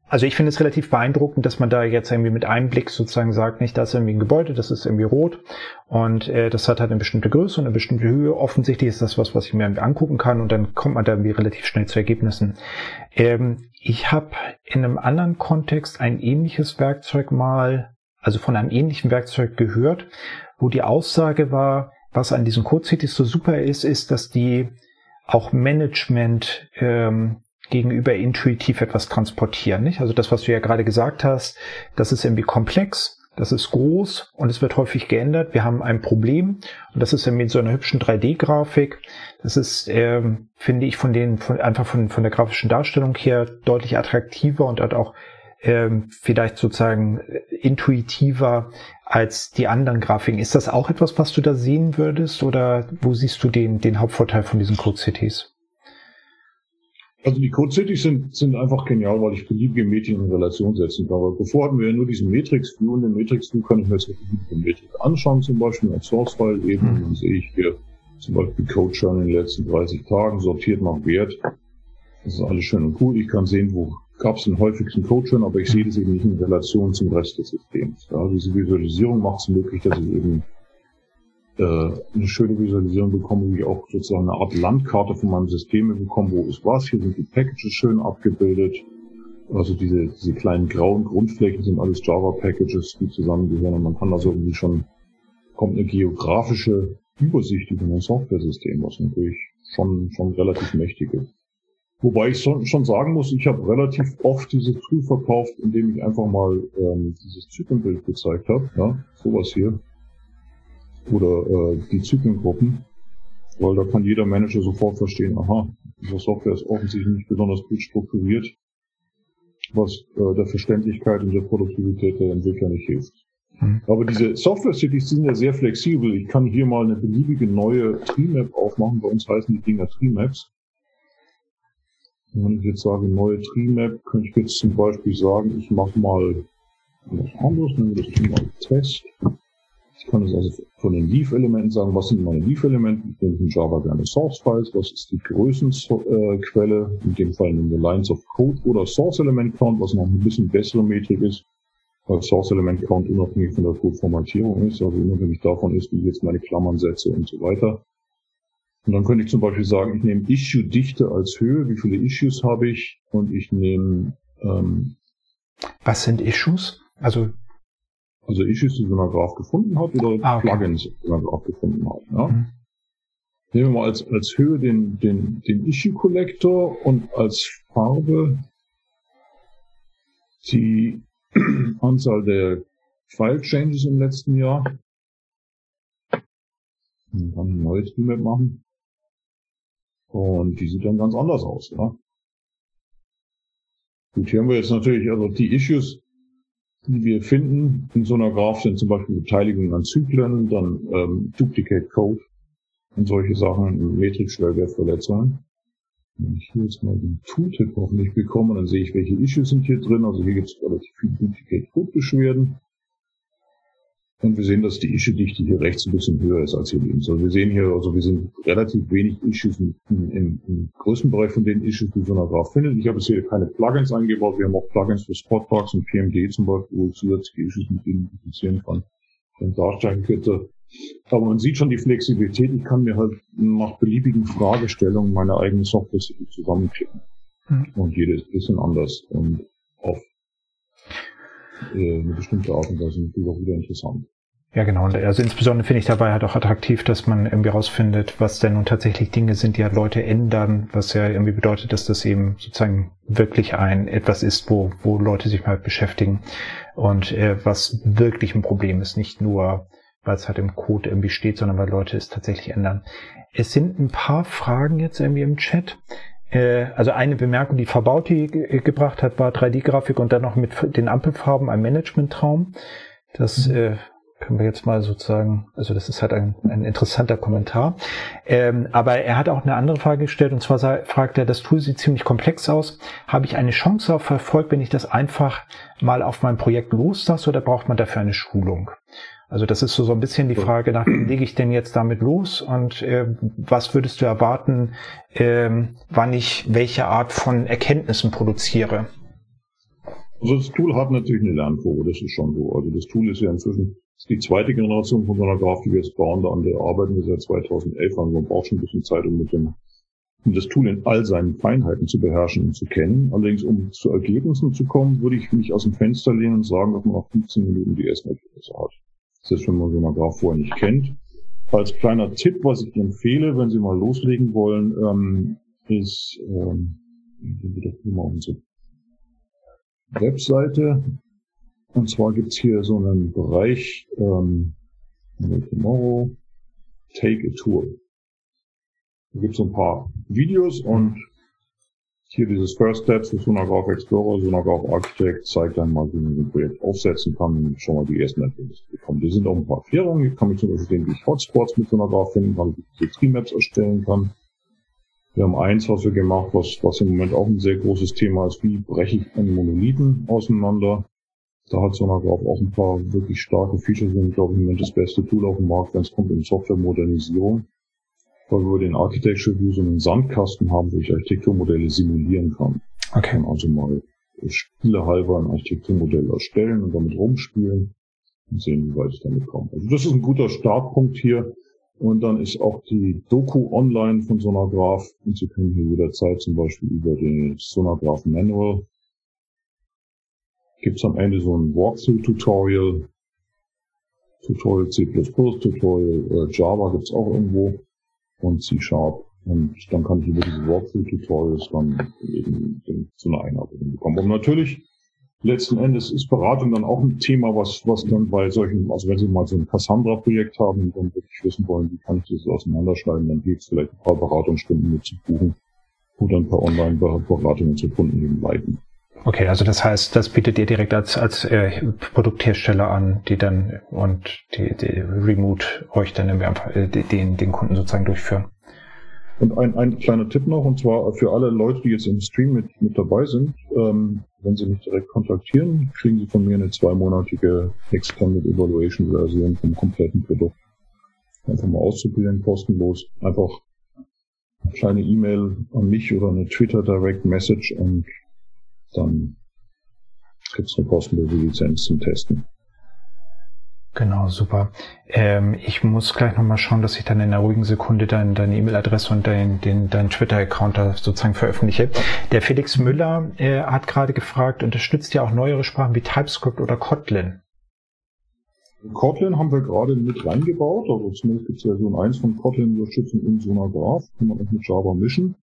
also ich finde es relativ beeindruckend, dass man da jetzt irgendwie mit einem Blick sozusagen sagt, nicht, das ist irgendwie ein Gebäude, das ist irgendwie rot und äh, das hat halt eine bestimmte Größe und eine bestimmte Höhe. Offensichtlich ist das was, was ich mir angucken kann und dann kommt man da irgendwie relativ schnell zu Ergebnissen. Ähm, ich habe in einem anderen Kontext ein ähnliches Werkzeug mal, also von einem ähnlichen Werkzeug gehört, wo die Aussage war, was an diesen Code Cities so super ist, ist, dass die auch Management ähm, gegenüber intuitiv etwas transportieren. Nicht? Also das, was du ja gerade gesagt hast, das ist irgendwie komplex, das ist groß und es wird häufig geändert. Wir haben ein Problem und das ist mit so einer hübschen 3D-Grafik. Das ist, ähm, finde ich, von den, von, einfach von, von der grafischen Darstellung her deutlich attraktiver und hat auch ähm, vielleicht sozusagen intuitiver als die anderen Grafiken. Ist das auch etwas, was du da sehen würdest oder wo siehst du den, den Hauptvorteil von diesen Code Cities? Also die Code Cities sind, sind einfach genial, weil ich beliebige Medien in Relation setzen kann. Aber bevor hatten wir ja nur diesen Matrix View und den Matrix View kann ich mir jetzt beliebige Metrik anschauen, zum Beispiel als Source File eben. Mhm. Dann sehe ich hier zum Beispiel Code schon in den letzten 30 Tagen sortiert nach Wert. Das ist alles schön und cool. Ich kann sehen, wo gab es den häufigsten Code schon, aber ich sehe das eben nicht in Relation zum Rest des Systems. Ja, diese Visualisierung macht es möglich, dass ich eben äh, eine schöne Visualisierung bekomme, wie auch sozusagen eine Art Landkarte von meinem System bekomme, wo ist was. Hier sind die Packages schön abgebildet. Also diese, diese kleinen grauen Grundflächen sind alles Java-Packages, die zusammengehören und man kann also irgendwie schon, kommt eine geografische Übersicht über ein Software-System, was natürlich schon, schon relativ mächtig ist. Wobei ich schon, sagen muss, ich habe relativ oft dieses Tool verkauft, indem ich einfach mal ähm, dieses Zyklenbild gezeigt habe. Ja, sowas hier oder äh, die Zyklengruppen, weil da kann jeder Manager sofort verstehen, aha, diese Software ist offensichtlich nicht besonders gut strukturiert, was äh, der Verständlichkeit und der Produktivität der Entwickler nicht hilft. Mhm. Aber diese Software-Cities sind ja sehr flexibel. Ich kann hier mal eine beliebige neue Tree-Map aufmachen. Bei uns heißen die Dinger Tree-Maps. Wenn ich jetzt sage neue Tree-Map, könnte ich jetzt zum Beispiel sagen, ich mache mal was anderes, nehmen wir das Tree mal Test. Ich kann es also von den Leaf-Elementen sagen, was sind meine Leaf-Elemente? Ich nehme in Java gerne Source-Files, was ist die Größenquelle, in dem Fall nehmen wir Lines of Code oder Source-Element-Count, was noch ein bisschen bessere Metrik ist, weil Source-Element-Count unabhängig von der Code-Formatierung ist, also unabhängig davon ist, wie ich jetzt meine Klammern setze und so weiter. Und dann könnte ich zum Beispiel sagen, ich nehme Issue-Dichte als Höhe, wie viele Issues habe ich, und ich nehme ähm, Was sind Issues? Also also Issues, die man Graph gefunden hat, oder ah, okay. Plugins, die man Graph gefunden hat. Ja? Mhm. Nehmen wir mal als, als Höhe den, den, den Issue Collector und als Farbe die Anzahl der File Changes im letzten Jahr. Und dann ein neues Remap machen. Und die sieht dann ganz anders aus, ja. Gut, hier haben wir jetzt natürlich, also die Issues, die wir finden in so einer Graph sind zum Beispiel Beteiligung an Zyklen, dann ähm, Duplicate Code und solche Sachen, Metrik-Schwellwertverletzungen. Wenn ich hier jetzt mal den Tooltip hoffentlich bekomme, dann sehe ich, welche Issues sind hier drin. Also hier gibt es relativ viele Duplicate Code Beschwerden. Und wir sehen, dass die Issue-Dichte hier rechts ein bisschen höher ist als hier links. Also wir sehen hier, also wir sind relativ wenig Issues im, im, im größten Bereich von den Issues, die so einer Graph findet. Ich habe jetzt hier keine Plugins eingebaut. Wir haben auch Plugins für Spotbox und PMD zum Beispiel, wo ich zusätzliche Issues mit identifizieren kann und darstellen könnte. Aber man sieht schon die Flexibilität. Ich kann mir halt nach beliebigen Fragestellungen meine eigene Software zusammenklicken. Mhm. Und jede ist ein bisschen anders und auf äh, eine bestimmte Art und Weise natürlich auch wieder interessant. Ja, genau. Also insbesondere finde ich dabei halt auch attraktiv, dass man irgendwie rausfindet, was denn nun tatsächlich Dinge sind, die halt Leute ändern, was ja irgendwie bedeutet, dass das eben sozusagen wirklich ein etwas ist, wo, wo Leute sich mal beschäftigen und äh, was wirklich ein Problem ist, nicht nur weil es halt im Code irgendwie steht, sondern weil Leute es tatsächlich ändern. Es sind ein paar Fragen jetzt irgendwie im Chat. Äh, also eine Bemerkung, die Verbauti gebracht hat, war 3D-Grafik und dann noch mit den Ampelfarben ein Management-Traum. Das mhm. äh, können wir jetzt mal sozusagen, also das ist halt ein, ein interessanter Kommentar. Ähm, aber er hat auch eine andere Frage gestellt und zwar fragt er, das Tool sieht ziemlich komplex aus. Habe ich eine Chance auf Erfolg, wenn ich das einfach mal auf mein Projekt loslasse oder braucht man dafür eine Schulung? Also das ist so, so ein bisschen die Frage, nach lege ich denn jetzt damit los und äh, was würdest du erwarten, äh, wann ich welche Art von Erkenntnissen produziere? Also das Tool hat natürlich eine Lernkurve, das ist schon so. Also das Tool ist ja inzwischen ist die zweite Generation von so einer Graph, die wir jetzt bauen, da an der arbeiten wir seit 2011, also man braucht schon ein bisschen Zeit, um mit dem um das Tool in all seinen Feinheiten zu beherrschen und zu kennen. Allerdings, um zu Ergebnissen zu kommen, würde ich mich aus dem Fenster lehnen und sagen, dass man nach 15 Minuten die ersten Ergebnisse hat. Das ist, wenn man so eine Graph vorher nicht kennt. Als kleiner Tipp, was ich empfehle, wenn Sie mal loslegen wollen, ähm, ist, ähm, wir doch mal unsere Webseite. Und zwar gibt's hier so einen Bereich, ähm, Tomorrow, Take a Tour. Da gibt's so ein paar Videos und hier dieses First Steps für Sonograph Explorer, Sonograph Architect zeigt dann mal, wie man ein Projekt aufsetzen kann schon mal die ersten Ergebnisse bekommen. Hier sind auch ein paar Erklärungen. Hier kann ich zum Beispiel sehen, wie ich Hotspots mit Sonograph finden kann, wie ich Tree-Maps erstellen kann. Wir haben eins, was wir gemacht, was, was im Moment auch ein sehr großes Thema ist, wie breche ich einen Monolithen auseinander. Da hat Sonograph auch ein paar wirklich starke Features und glaube ich im Moment das beste Tool auf dem Markt, wenn es kommt in Softwaremodernisierung weil wir den Architecture View so einen Sandkasten haben, wo ich Architekturmodelle simulieren kann. Okay. Also mal spielehalber ein Architekturmodell erstellen und damit rumspielen und sehen, wie weit ich damit komme. Also das ist ein guter Startpunkt hier. Und dann ist auch die Doku online von Sonograph und Sie können hier jederzeit zum Beispiel über den Sonograph Manual gibt es am Ende so ein Walkthrough-Tutorial, Tutorial C++, Tutorial äh, Java gibt es auch irgendwo und C-Sharp. Und dann kann ich über diese Walkthrough-Tutorials dann eben zu einer Einarbeitung bekommen. Und natürlich, letzten Endes ist Beratung dann auch ein Thema, was, was dann bei solchen, also wenn Sie mal so ein Cassandra-Projekt haben und wirklich wissen wollen, wie kann ich das auseinanderschneiden, dann geht es vielleicht ein paar Beratungsstunden mit zu buchen oder ein paar Online-Beratungen zu Kunden eben leiten. Okay, also das heißt, das bietet ihr direkt als, als äh, Produkthersteller an, die dann und die, die Remote euch dann einfach äh, den, den Kunden sozusagen durchführen. Und ein, ein kleiner Tipp noch, und zwar für alle Leute, die jetzt im Stream mit, mit dabei sind, ähm, wenn sie mich direkt kontaktieren, kriegen sie von mir eine zweimonatige Extended Evaluation Version vom kompletten Produkt. Einfach mal auszuprobieren, kostenlos. Einfach eine kleine E-Mail an mich oder eine Twitter Direct Message und dann gibt es eine kostenlose Lizenz zum Testen. Genau, super. Ähm, ich muss gleich nochmal schauen, dass ich dann in einer ruhigen Sekunde dein, deine E-Mail-Adresse und dein, den, deinen Twitter-Account da sozusagen veröffentliche. Der Felix Müller äh, hat gerade gefragt, unterstützt ihr auch neuere Sprachen wie TypeScript oder Kotlin? Kotlin haben wir gerade mit reingebaut, also zumindest gibt es Version 1 von Kotlin Unterstützung in Sonograph, kann man auch mit Java mischen.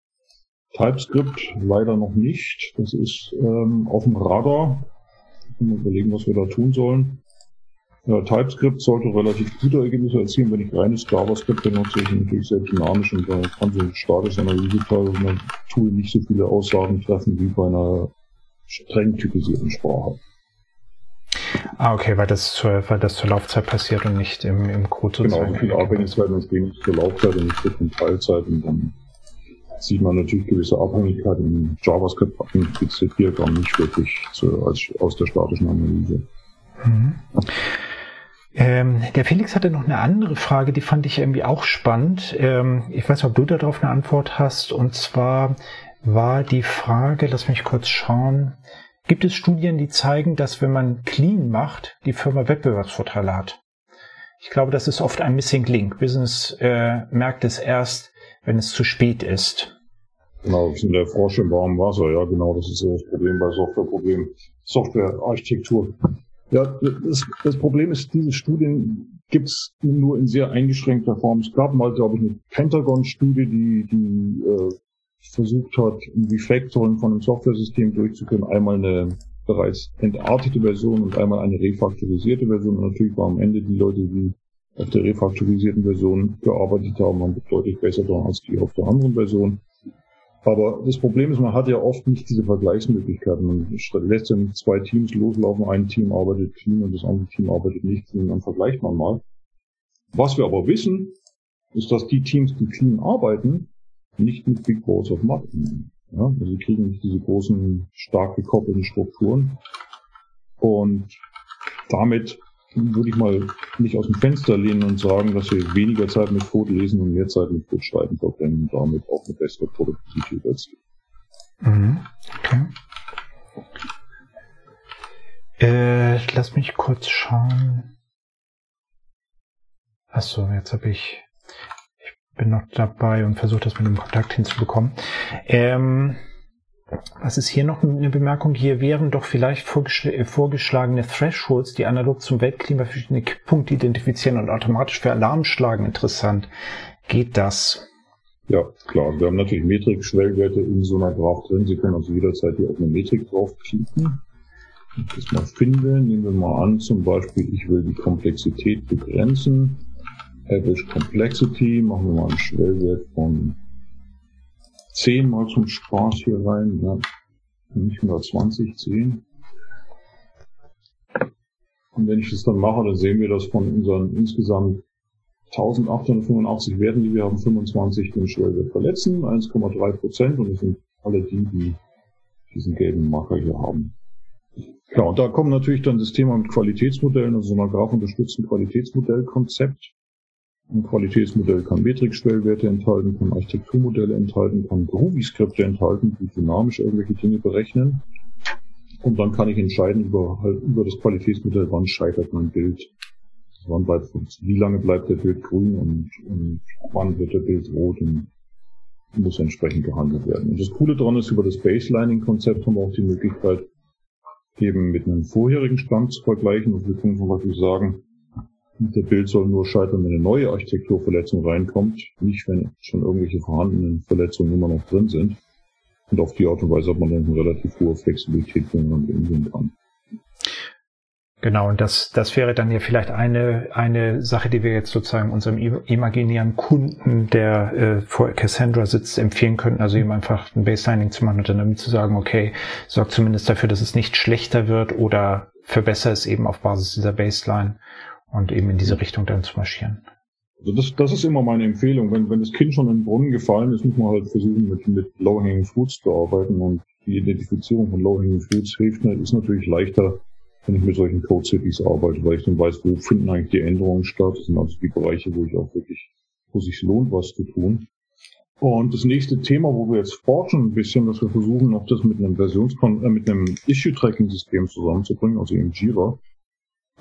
TypeScript leider noch nicht, das ist ähm, auf dem Radar. Mal überlegen, was wir da tun sollen. Ja, TypeScript sollte relativ gute Ergebnisse erzielen. Wenn ich reines JavaScript benutze, ist natürlich sehr dynamisch und da kann so ein statische Analyse-Teil und ein Tool nicht so viele Aussagen treffen wie bei einer streng typisierten Sprache. Ah, okay, weil das zur, weil das zur Laufzeit passiert und nicht im, im Code Genau, so viele Abhängigkeiten entstehen zur Laufzeit und nicht zur Teilzeit und dann sieht man natürlich gewisse Abhängigkeiten im JavaScript impliziert Diagramm nicht wirklich zu, als, aus der statischen Analyse. Mhm. Ähm, der Felix hatte noch eine andere Frage, die fand ich irgendwie auch spannend. Ähm, ich weiß nicht, ob du darauf eine Antwort hast. Und zwar war die Frage, lass mich kurz schauen, gibt es Studien, die zeigen, dass wenn man clean macht, die Firma Wettbewerbsvorteile hat? Ich glaube, das ist oft ein Missing Link. Business äh, merkt es erst, wenn es zu spät ist. Genau, das ist der Frosch im warmen Wasser. Ja, genau, das ist das Problem bei Softwareproblemen. Softwarearchitektur. Ja, das, das Problem ist, diese Studien gibt es nur in sehr eingeschränkter Form. Es gab mal, glaube ich, eine Pentagon-Studie, die, die äh, versucht hat, ein Refactoring von einem Software-System durchzuführen. Einmal eine bereits entartete Version und einmal eine refaktorisierte Version. Und natürlich waren am Ende die Leute, die auf der refaktorisierten Version gearbeitet haben, waren deutlich besser dran als die auf der anderen Version. Aber das Problem ist, man hat ja oft nicht diese Vergleichsmöglichkeiten. Man lässt nicht zwei Teams loslaufen, ein Team arbeitet clean und das andere Team arbeitet nicht und dann vergleicht man mal. Was wir aber wissen, ist, dass die Teams, die clean arbeiten, nicht mit Big Balls of Mud ja, also sie kriegen nicht diese großen, stark gekoppelten Strukturen. Und damit würde ich mal nicht aus dem Fenster lehnen und sagen, dass wir weniger Zeit mit Code lesen und mehr Zeit mit Code schreiben verbringen und damit auch eine bessere Produktivität erzielen. Mhm. Okay. Äh, lass mich kurz schauen. Achso, jetzt habe ich. Ich bin noch dabei und versuche das mit dem Kontakt hinzubekommen. Ähm, was ist hier noch eine Bemerkung? Hier wären doch vielleicht äh, vorgeschlagene Thresholds, die analog zum Weltklima verschiedene Kipppunkte identifizieren und automatisch für Alarm schlagen, interessant. Geht das? Ja, klar. Wir haben natürlich Metrik-Schwellwerte in so einer Graph drin. Sie können also jederzeit hier auf eine Metrik draufklicken. Das mal finden. Nehmen wir mal an, zum Beispiel, ich will die Komplexität begrenzen. Average Complexity, machen wir mal einen Schwellwert von zehnmal zum Spaß hier rein, ja. nicht 120, 10. Und wenn ich das dann mache, dann sehen wir, dass von unseren insgesamt 1885 Werten, die wir haben, 25 den Schwellwert verletzen, 1,3 Prozent und das sind alle die, die diesen gelben Marker hier haben. Ja, und da kommt natürlich dann das Thema mit Qualitätsmodellen, also so ein grafunterstützten Qualitätsmodellkonzept. Ein Qualitätsmodell kann Metrik-Schwellwerte enthalten, kann Architekturmodelle enthalten, kann Groovy-Skripte enthalten, die dynamisch irgendwelche Dinge berechnen. Und dann kann ich entscheiden über, halt, über das Qualitätsmodell, wann scheitert mein Bild. Wann bleibt, wie lange bleibt der Bild grün und, und wann wird der Bild rot und muss entsprechend gehandelt werden. Und das Coole daran ist, über das Baselining-Konzept haben wir auch die Möglichkeit, eben mit einem vorherigen Stand zu vergleichen. Und wir können zum Beispiel sagen, der Bild soll nur scheitern, wenn eine neue Architekturverletzung reinkommt, nicht wenn schon irgendwelche vorhandenen Verletzungen immer noch drin sind. Und auf die Art und Weise hat man dann eine relativ hohe Flexibilität, wenn man umgehen kann. Genau, und das, das wäre dann ja vielleicht eine, eine Sache, die wir jetzt sozusagen unserem imaginären Kunden, der äh, vor Cassandra sitzt, empfehlen könnten, also ihm einfach ein Baselining zu machen und dann damit zu sagen, okay, sorgt zumindest dafür, dass es nicht schlechter wird oder verbessere es eben auf Basis dieser Baseline und eben in diese Richtung dann zu marschieren. Also das, das ist immer meine Empfehlung. Wenn, wenn das Kind schon in den Brunnen gefallen ist, muss man halt versuchen, mit, mit Low-Hanging Fruits zu arbeiten und die Identifizierung von Low-Hanging Fruits hilft nicht, ist natürlich leichter, wenn ich mit solchen Code Cities arbeite, weil ich dann weiß, wo finden eigentlich die Änderungen statt. Das sind also die Bereiche, wo ich auch wirklich, wo sich lohnt, was zu tun. Und das nächste Thema, wo wir jetzt forschen ein bisschen, dass wir versuchen, noch das mit einem Versionskon äh, mit einem Issue-Tracking-System zusammenzubringen, also im Jira.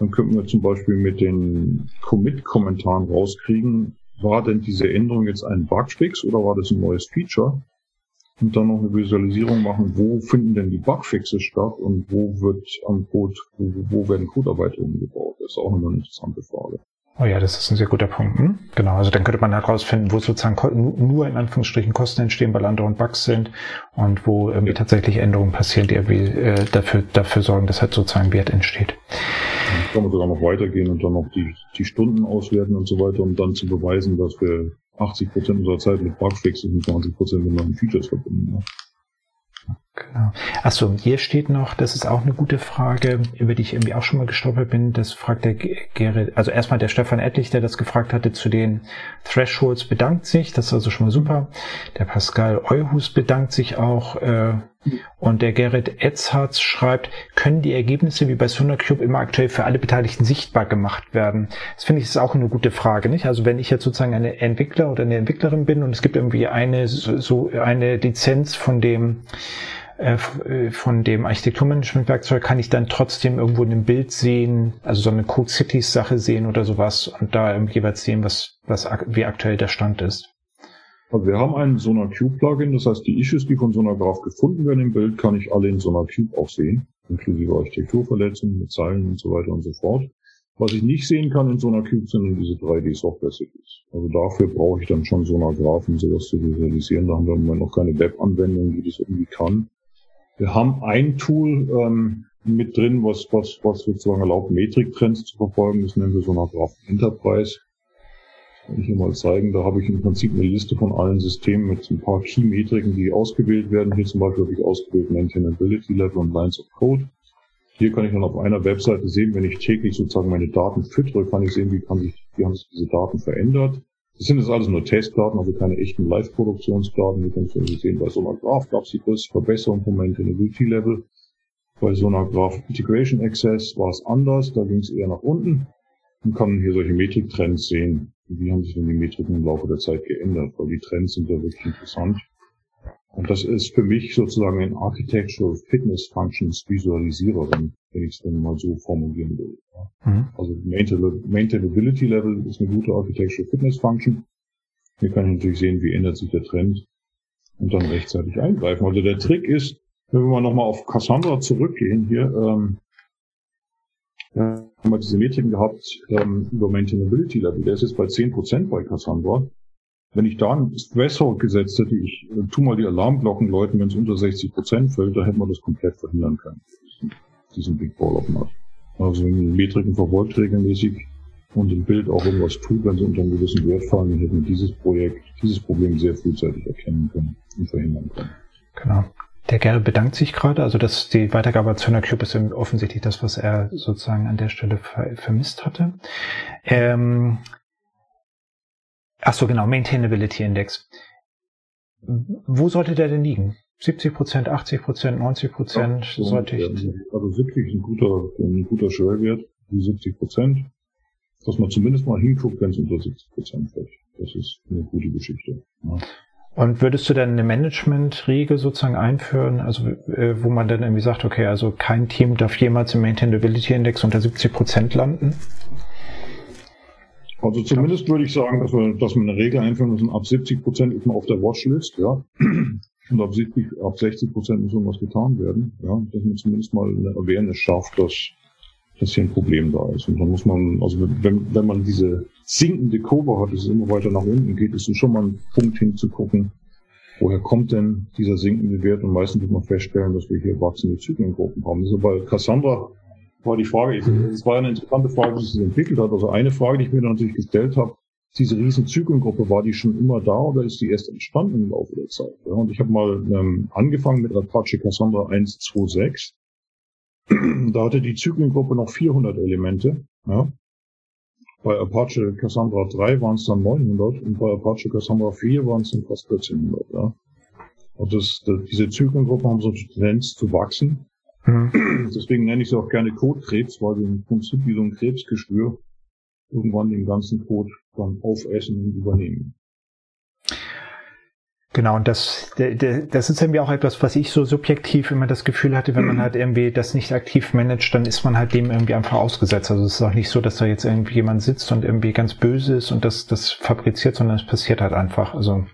Dann könnten wir zum Beispiel mit den Commit-Kommentaren rauskriegen, war denn diese Änderung jetzt ein Bugfix oder war das ein neues Feature? und dann noch eine Visualisierung machen, wo finden denn die Bugfixes statt und wo wird am Code, wo, wo werden Codearbeitungen gebaut? Das ist auch immer eine interessante Frage. Oh ja, das ist ein sehr guter Punkt. Hm? Genau, also dann könnte man herausfinden, wo sozusagen nur in Anführungsstrichen Kosten entstehen, weil andere Bugs sind und wo irgendwie tatsächlich Änderungen passieren, die irgendwie äh, dafür, dafür sorgen, dass halt sozusagen Wert entsteht. Dann kann man sogar noch weitergehen und dann noch die, die Stunden auswerten und so weiter, um dann zu beweisen, dass wir 80 Prozent unserer Zeit mit Bugfixes und 20 Prozent mit neuen Features verbinden. Ja. Genau. Achso, hier steht noch, das ist auch eine gute Frage, über die ich irgendwie auch schon mal gestolpert bin. Das fragt der Gerrit, also erstmal der Stefan Ettlich, der das gefragt hatte zu den Thresholds, bedankt sich. Das ist also schon mal super. Der Pascal Euhus bedankt sich auch. Äh, und der Gerrit Etzhardt schreibt, können die Ergebnisse wie bei SonarCube immer aktuell für alle Beteiligten sichtbar gemacht werden? Das finde ich ist auch eine gute Frage, nicht? Also wenn ich jetzt sozusagen eine Entwickler oder eine Entwicklerin bin und es gibt irgendwie eine, so eine Lizenz von dem, von dem Architekturmanagement-Werkzeug kann ich dann trotzdem irgendwo ein Bild sehen, also so eine Code Cities Sache sehen oder sowas und da jeweils sehen, was, was, wie aktuell der Stand ist. Also wir haben ein SonarCube Plugin, das heißt, die Issues, die von SonarGraph gefunden werden im Bild, kann ich alle in SonarCube auch sehen, inklusive Architekturverletzungen mit Zeilen und so weiter und so fort. Was ich nicht sehen kann in SonarCube sind diese 3D-Software-Cities. Also dafür brauche ich dann schon SonarGraph, um sowas zu visualisieren. Da haben wir im Moment noch keine Web-Anwendung, die das irgendwie kann. Wir haben ein Tool ähm, mit drin, was, was, was sozusagen erlaubt, Metriktrends zu verfolgen. Das nennen wir so eine Graph Enterprise. Kann ich hier mal zeigen. Da habe ich im Prinzip eine Liste von allen Systemen mit ein paar Key-Metriken, die ausgewählt werden. Hier zum Beispiel habe ich ausgewählt Maintainability Level und Lines of Code. Hier kann ich dann auf einer Webseite sehen, wenn ich täglich sozusagen meine Daten füttere, kann ich sehen, wie, kann sich, wie haben sich diese Daten verändert. Das sind jetzt alles nur Testdaten, also keine echten Live-Produktionsdaten. Wir können also sehen, bei SonarGraph gab es die größte Verbesserung vom Maintainability-Level. Bei SonarGraph Integration Access war es anders, da ging es eher nach unten. Man kann hier solche Metriktrends sehen. Wie haben sich denn die Metriken im Laufe der Zeit geändert? Weil die Trends sind ja wirklich interessant. Und das ist für mich sozusagen ein Architectural Fitness Functions Visualisierer, wenn, ich es dann mal so formulieren will. Mhm. Also Maintainability Level ist eine gute Architectural Fitness Function. Hier kann ich natürlich sehen, wie ändert sich der Trend und dann rechtzeitig eingreifen. Also der Trick ist, wenn wir mal nochmal auf Cassandra zurückgehen hier, ähm, ja, haben wir diese Metriken gehabt ähm, über Maintainability Level. Der ist jetzt bei 10% bei Cassandra. Wenn ich da ein Threshold gesetzt hätte, ich äh, tu mal die Alarmglocken läuten, wenn es unter 60 Prozent fällt, da hätte man das komplett verhindern können. Diesen Big Ball of Nut. Also wenn die Metriken verfolgt regelmäßig und im Bild auch irgendwas tut, wenn sie unter einem gewissen Wert fallen, dann hätten wir dieses Projekt, dieses Problem sehr frühzeitig erkennen können und verhindern können. Genau. Der Gerrit bedankt sich gerade, also dass die Weitergabe an Cube ist offensichtlich das, was er sozusagen an der Stelle ver vermisst hatte. Ähm, Ach so, genau, Maintainability Index. Wo sollte der denn liegen? 70 Prozent, 80 Prozent, 90 Prozent so sollte ich. Also 70 ist ein guter, ein guter Schwellwert, die 70 Prozent. Dass man zumindest mal hinguckt, wenn es unter 70 Prozent fällt. Das ist eine gute Geschichte. Ja. Und würdest du dann eine Management-Regel sozusagen einführen, also äh, wo man dann irgendwie sagt, okay, also kein Team darf jemals im Maintainability Index unter 70 Prozent landen? Also zumindest würde ich sagen, dass wir, dass wir eine Regel einführen müssen, ab 70 Prozent ist man auf der Watchlist, ja. Und ab 70, ab 60 Prozent muss irgendwas getan werden, ja. Dass man zumindest mal eine Awareness schafft, dass, dass hier ein Problem da ist. Und dann muss man, also wenn, wenn man diese sinkende Kurve hat, dass es immer weiter nach unten geht, ist es schon mal ein Punkt hinzugucken, woher kommt denn dieser sinkende Wert? Und meistens wird man feststellen, dass wir hier wachsende Zyklengruppen haben. Also bei Cassandra war die Frage, es war eine interessante Frage, wie sich das entwickelt hat. Also eine Frage, die ich mir natürlich gestellt habe, diese riesen Zyklengruppe, war die schon immer da oder ist die erst entstanden im Laufe der Zeit? Ja, und ich habe mal ähm, angefangen mit Apache Cassandra 1.2.6. da hatte die Zyklengruppe noch 400 Elemente. Ja. Bei Apache Cassandra 3 waren es dann 900 und bei Apache Cassandra 4 waren es dann fast 1400. Ja. Und das, das, diese Zyklengruppen haben so eine Tendenz zu wachsen. Mhm. Deswegen nenne ich sie auch gerne Kotkrebs, weil sie im Prinzip wie so ein Krebsgeschwür irgendwann den ganzen Code dann aufessen und übernehmen. Genau, und das, das ist irgendwie auch etwas, was ich so subjektiv immer das Gefühl hatte, wenn man halt irgendwie das nicht aktiv managt, dann ist man halt dem irgendwie einfach ausgesetzt. Also es ist auch nicht so, dass da jetzt irgendwie jemand sitzt und irgendwie ganz böse ist und das, das fabriziert, sondern es passiert halt einfach. Also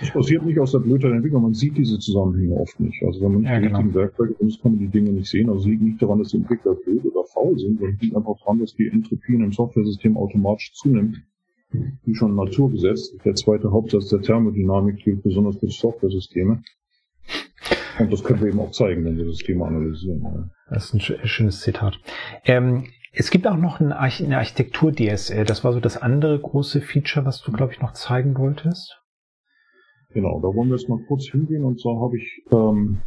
Das passiert nicht aus der Blödheit der Entwicklung, man sieht diese Zusammenhänge oft nicht. Also wenn man ja, die genau. richtigen Werkzeuge benutzt, kann man die Dinge nicht sehen. Also es liegt nicht daran, dass die Entwickler blöd oder faul sind, sondern es liegt einfach daran, dass die Entropie in einem Software-System automatisch zunimmt. Wie schon Naturgesetz. Der zweite Hauptsatz der Thermodynamik gilt besonders für Software-Systeme. Und das können wir eben auch zeigen, wenn wir das Thema analysieren. Das ist ein schönes Zitat. Ähm, es gibt auch noch eine, Architektur-DSL. Das war so das andere große Feature, was du, glaube ich, noch zeigen wolltest. Genau, da wollen wir jetzt mal kurz hingehen. Und zwar habe ich ähm,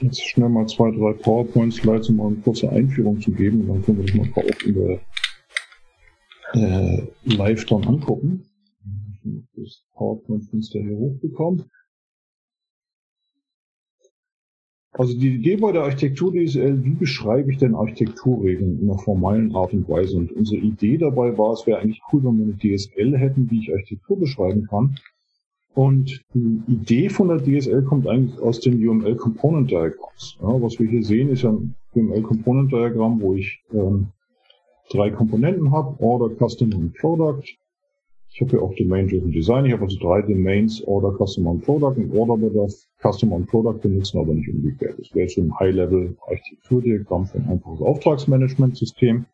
jetzt schnell mal zwei, drei PowerPoint-Slides, um mal eine kurze Einführung zu geben. Und dann können wir das mal auch in der äh, live dann angucken. Das PowerPoint-Fenster hier hochbekommt. Also die Idee bei der Architektur DSL, wie beschreibe ich denn Architekturregeln in einer formalen Art und Weise? Und unsere Idee dabei war, es wäre eigentlich cool, wenn wir eine DSL hätten, wie ich Architektur beschreiben kann. Und die Idee von der DSL kommt eigentlich aus dem UML Component Diagrams. Ja, was wir hier sehen, ist ein UML Component Diagramm, wo ich ähm, drei Komponenten habe, Order, Customer und Product. Ich habe hier auch Domain-Driven Design. Ich habe also drei Domains, Order, Customer und Product. Und Order bedarf Customer und Product benutzen, aber nicht umgekehrt. Das wäre so ein High-Level-Architekturdiagramm für ein einfaches Auftragsmanagementsystem.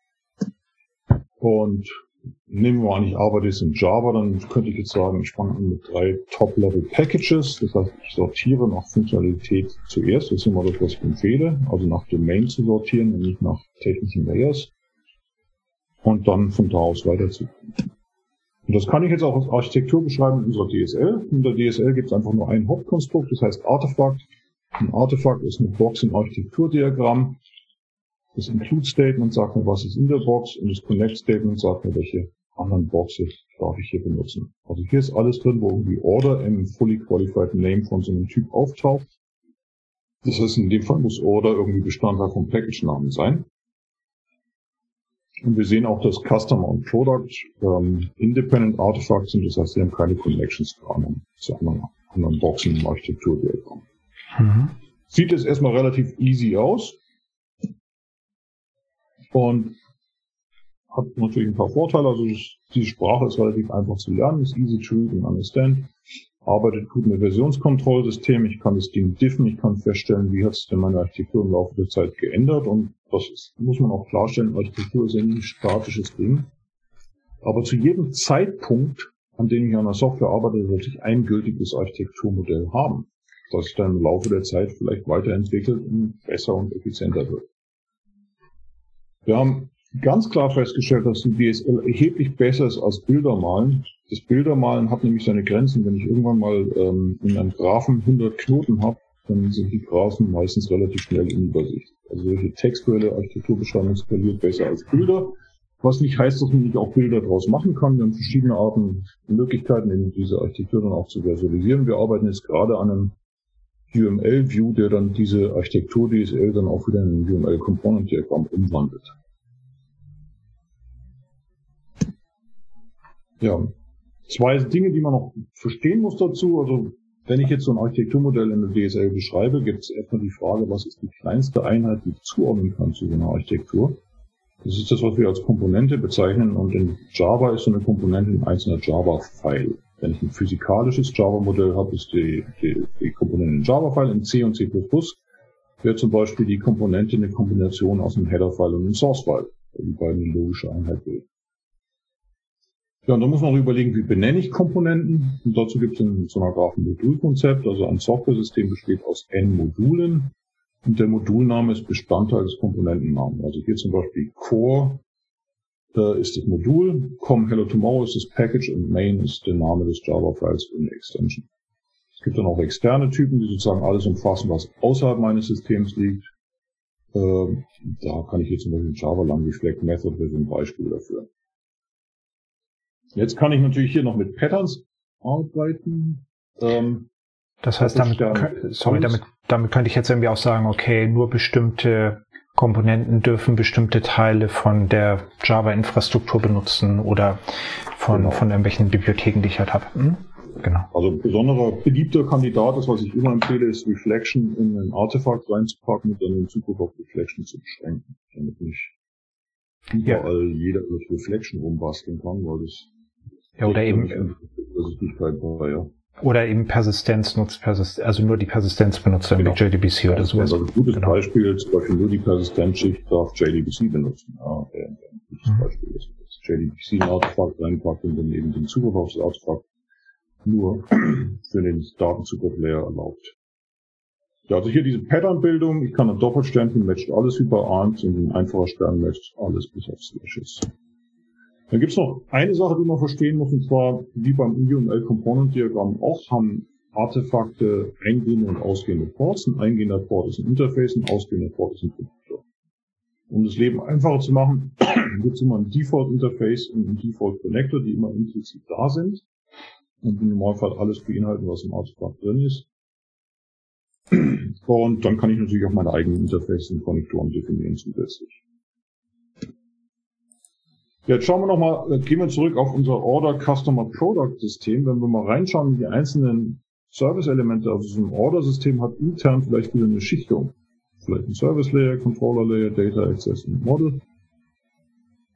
Und nehmen wir an, ich arbeite jetzt in Java, dann könnte ich jetzt sagen, ich fange an mit drei Top-Level-Packages. Das heißt, ich sortiere nach Funktionalität zuerst. Das ist immer das, was ich empfehle. Also nach Domain zu sortieren und nicht nach technischen Layers. Und dann von da aus weiterzukommen. Und das kann ich jetzt auch als Architektur beschreiben in unserer DSL. In der DSL gibt es einfach nur ein Hauptkonstrukt, das heißt Artefakt. Ein Artefakt ist eine Box im Architekturdiagramm. Das Include Statement sagt mir, was ist in der Box und das Connect Statement sagt mir, welche anderen Boxes darf ich hier benutzen. Also hier ist alles drin, wo irgendwie Order im Fully Qualified Name von so einem Typ auftaucht. Das heißt, in dem Fall muss Order irgendwie Bestandteil vom Package-Namen sein. Und wir sehen auch, dass Customer und Product ähm, Independent Artifacts sind. Das heißt, sie haben keine Connections zu anderen, zu anderen, anderen Boxen im Architekturdiagramm. Mhm. Sieht jetzt erstmal relativ easy aus. Und hat natürlich ein paar Vorteile. Also die Sprache ist relativ einfach zu lernen, ist easy to read and understand arbeitet gut mit Versionskontrollsystem. Ich kann das Ding diffen, ich kann feststellen, wie hat sich denn meine Architektur im Laufe der Zeit geändert. Und das ist, muss man auch klarstellen, Architektur ist ja nicht ein statisches Ding. Aber zu jedem Zeitpunkt, an dem ich an einer Software arbeite, sollte ich ein gültiges Architekturmodell haben, das dann im Laufe der Zeit vielleicht weiterentwickelt und besser und effizienter wird. Wir haben ganz klar festgestellt, dass die DSL erheblich besser ist als Bildermalen. Das Bildermalen hat nämlich seine Grenzen. Wenn ich irgendwann mal ähm, in einem Graphen 100 Knoten habe, dann sind die Graphen meistens relativ schnell in Übersicht. Also solche textuelle Architekturbeschreibung skaliert besser als Bilder. Was nicht heißt, dass man nicht auch Bilder daraus machen kann. Wir haben verschiedene Arten Möglichkeiten, eben diese Architektur dann auch zu visualisieren. Wir arbeiten jetzt gerade an einem UML-View, der dann diese Architektur DSL dann auch wieder in ein UML-Component-Diagramm umwandelt. Ja, zwei Dinge, die man noch verstehen muss dazu. Also wenn ich jetzt so ein Architekturmodell in der DSL beschreibe, gibt es erstmal die Frage, was ist die kleinste Einheit, die ich zuordnen kann zu so einer Architektur. Das ist das, was wir als Komponente bezeichnen und in Java ist so eine Komponente ein einzelner Java-File. Wenn ich ein physikalisches Java-Modell habe, ist die, die, die Komponente Java-File. In C und C++ wäre zum Beispiel die Komponente eine Kombination aus einem Header-File und einem Source-File, die beiden eine logische Einheit bilden. Ja, und da muss man auch überlegen, wie benenne ich Komponenten. Und dazu gibt es in Sonograph ein Modulkonzept. Also ein Software-System besteht aus n Modulen. Und der Modulname ist Bestandteil des Komponentennamens. Also hier zum Beispiel Core äh, ist das Modul, Com Hello Tomorrow ist das Package und Main ist der Name des Java-Files in der Extension. Es gibt dann auch externe Typen, die sozusagen alles umfassen, was außerhalb meines Systems liegt. Äh, da kann ich jetzt zum Beispiel Java lang Reflect Method so ein Beispiel dafür. Jetzt kann ich natürlich hier noch mit Patterns arbeiten. Ähm, das heißt, damit, sorry, damit, damit könnte ich jetzt irgendwie auch sagen, okay, nur bestimmte Komponenten dürfen bestimmte Teile von der Java-Infrastruktur benutzen oder von, genau. von irgendwelchen Bibliotheken, die ich halt habe. Hm? Genau. Also ein besonderer beliebter Kandidat ist, was ich immer empfehle, ist Reflection in ein Artefakt reinzupacken und dann in Zukunft auf Reflection zu beschränken, damit nicht überall ja. jeder mit Reflection rumbasteln kann, weil das ja, oder eben, das ist nicht war, ja. Oder eben Persistenz nutzt, Persist also nur die Persistenz benutzt dann genau. wie JDBC oder sowas. Also ein gutes genau. Beispiel, zum Beispiel nur die Persistenzschicht darf JDBC benutzen. Ja, ein gutes mhm. Beispiel ist, dass JDBC ein Artefakt reinpackt und dann eben den Zugriff auf das Artefakt nur für den Datenzugriff-Layer erlaubt. Ja, also hier diese Pattern-Bildung, ich kann ein Doppelsternchen matcht alles über ARMS und ein einfacher Stern matcht alles bis auf Slashes. Dann gibt's noch eine Sache, die man verstehen muss, und zwar, wie beim UML-Component-Diagramm auch, haben Artefakte eingehende und ausgehende Ports. Ein eingehender Port ist ein Interface, ein ausgehender Port ist ein Computer. Um das Leben einfacher zu machen, gibt es immer ein Default-Interface und ein Default-Connector, die immer implizit da sind und im Normalfall alles beinhalten, was im Artefakt drin ist. Und dann kann ich natürlich auch meine eigenen Interfaces und Konnektoren definieren zusätzlich. Jetzt schauen wir nochmal, äh, gehen wir zurück auf unser Order Customer Product System. Wenn wir mal reinschauen, die einzelnen Service-Elemente, also so ein Order-System hat intern vielleicht wieder eine Schichtung. Vielleicht ein Service Layer, Controller Layer, Data Access und Model.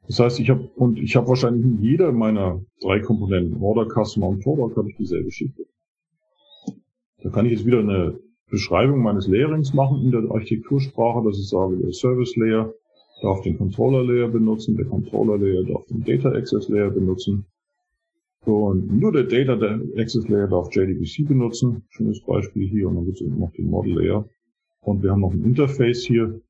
Das heißt, ich habe und ich habe wahrscheinlich in jeder meiner drei Komponenten, Order, Customer und Product, habe ich dieselbe Schicht. Da kann ich jetzt wieder eine Beschreibung meines Layerings machen in der Architektursprache, dass ich sage, der Service Layer darf den Controller Layer benutzen, der Controller Layer darf den Data Access Layer benutzen. Und nur der Data Access Layer darf JDBC benutzen. Schönes Beispiel hier. Und dann gibt es noch den Model Layer. Und wir haben noch ein Interface hier,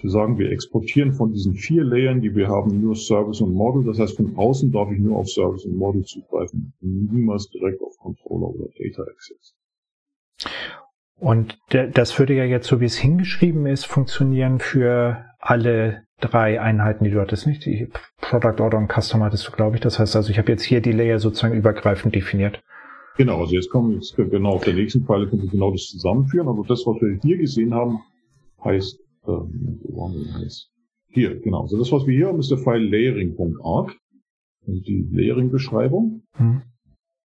wir sagen, wir exportieren von diesen vier Layern, die wir haben, nur Service und Model. Das heißt, von außen darf ich nur auf Service und Model zugreifen, niemals direkt auf Controller oder Data Access. Und das würde ja jetzt, so wie es hingeschrieben ist, funktionieren für alle drei Einheiten, die du hattest, nicht? Die Product Order und Customer hattest du, glaube ich. Das heißt also, ich habe jetzt hier die Layer sozusagen übergreifend definiert. Genau, also jetzt kommen wir jetzt genau auf der nächsten Pfeile können wir genau das zusammenführen. Also das, was wir hier gesehen haben, heißt ähm, wo waren wir denn jetzt? Hier, genau. Also das, was wir hier haben, ist der File layering.arc und die Layering-Beschreibung. Hm.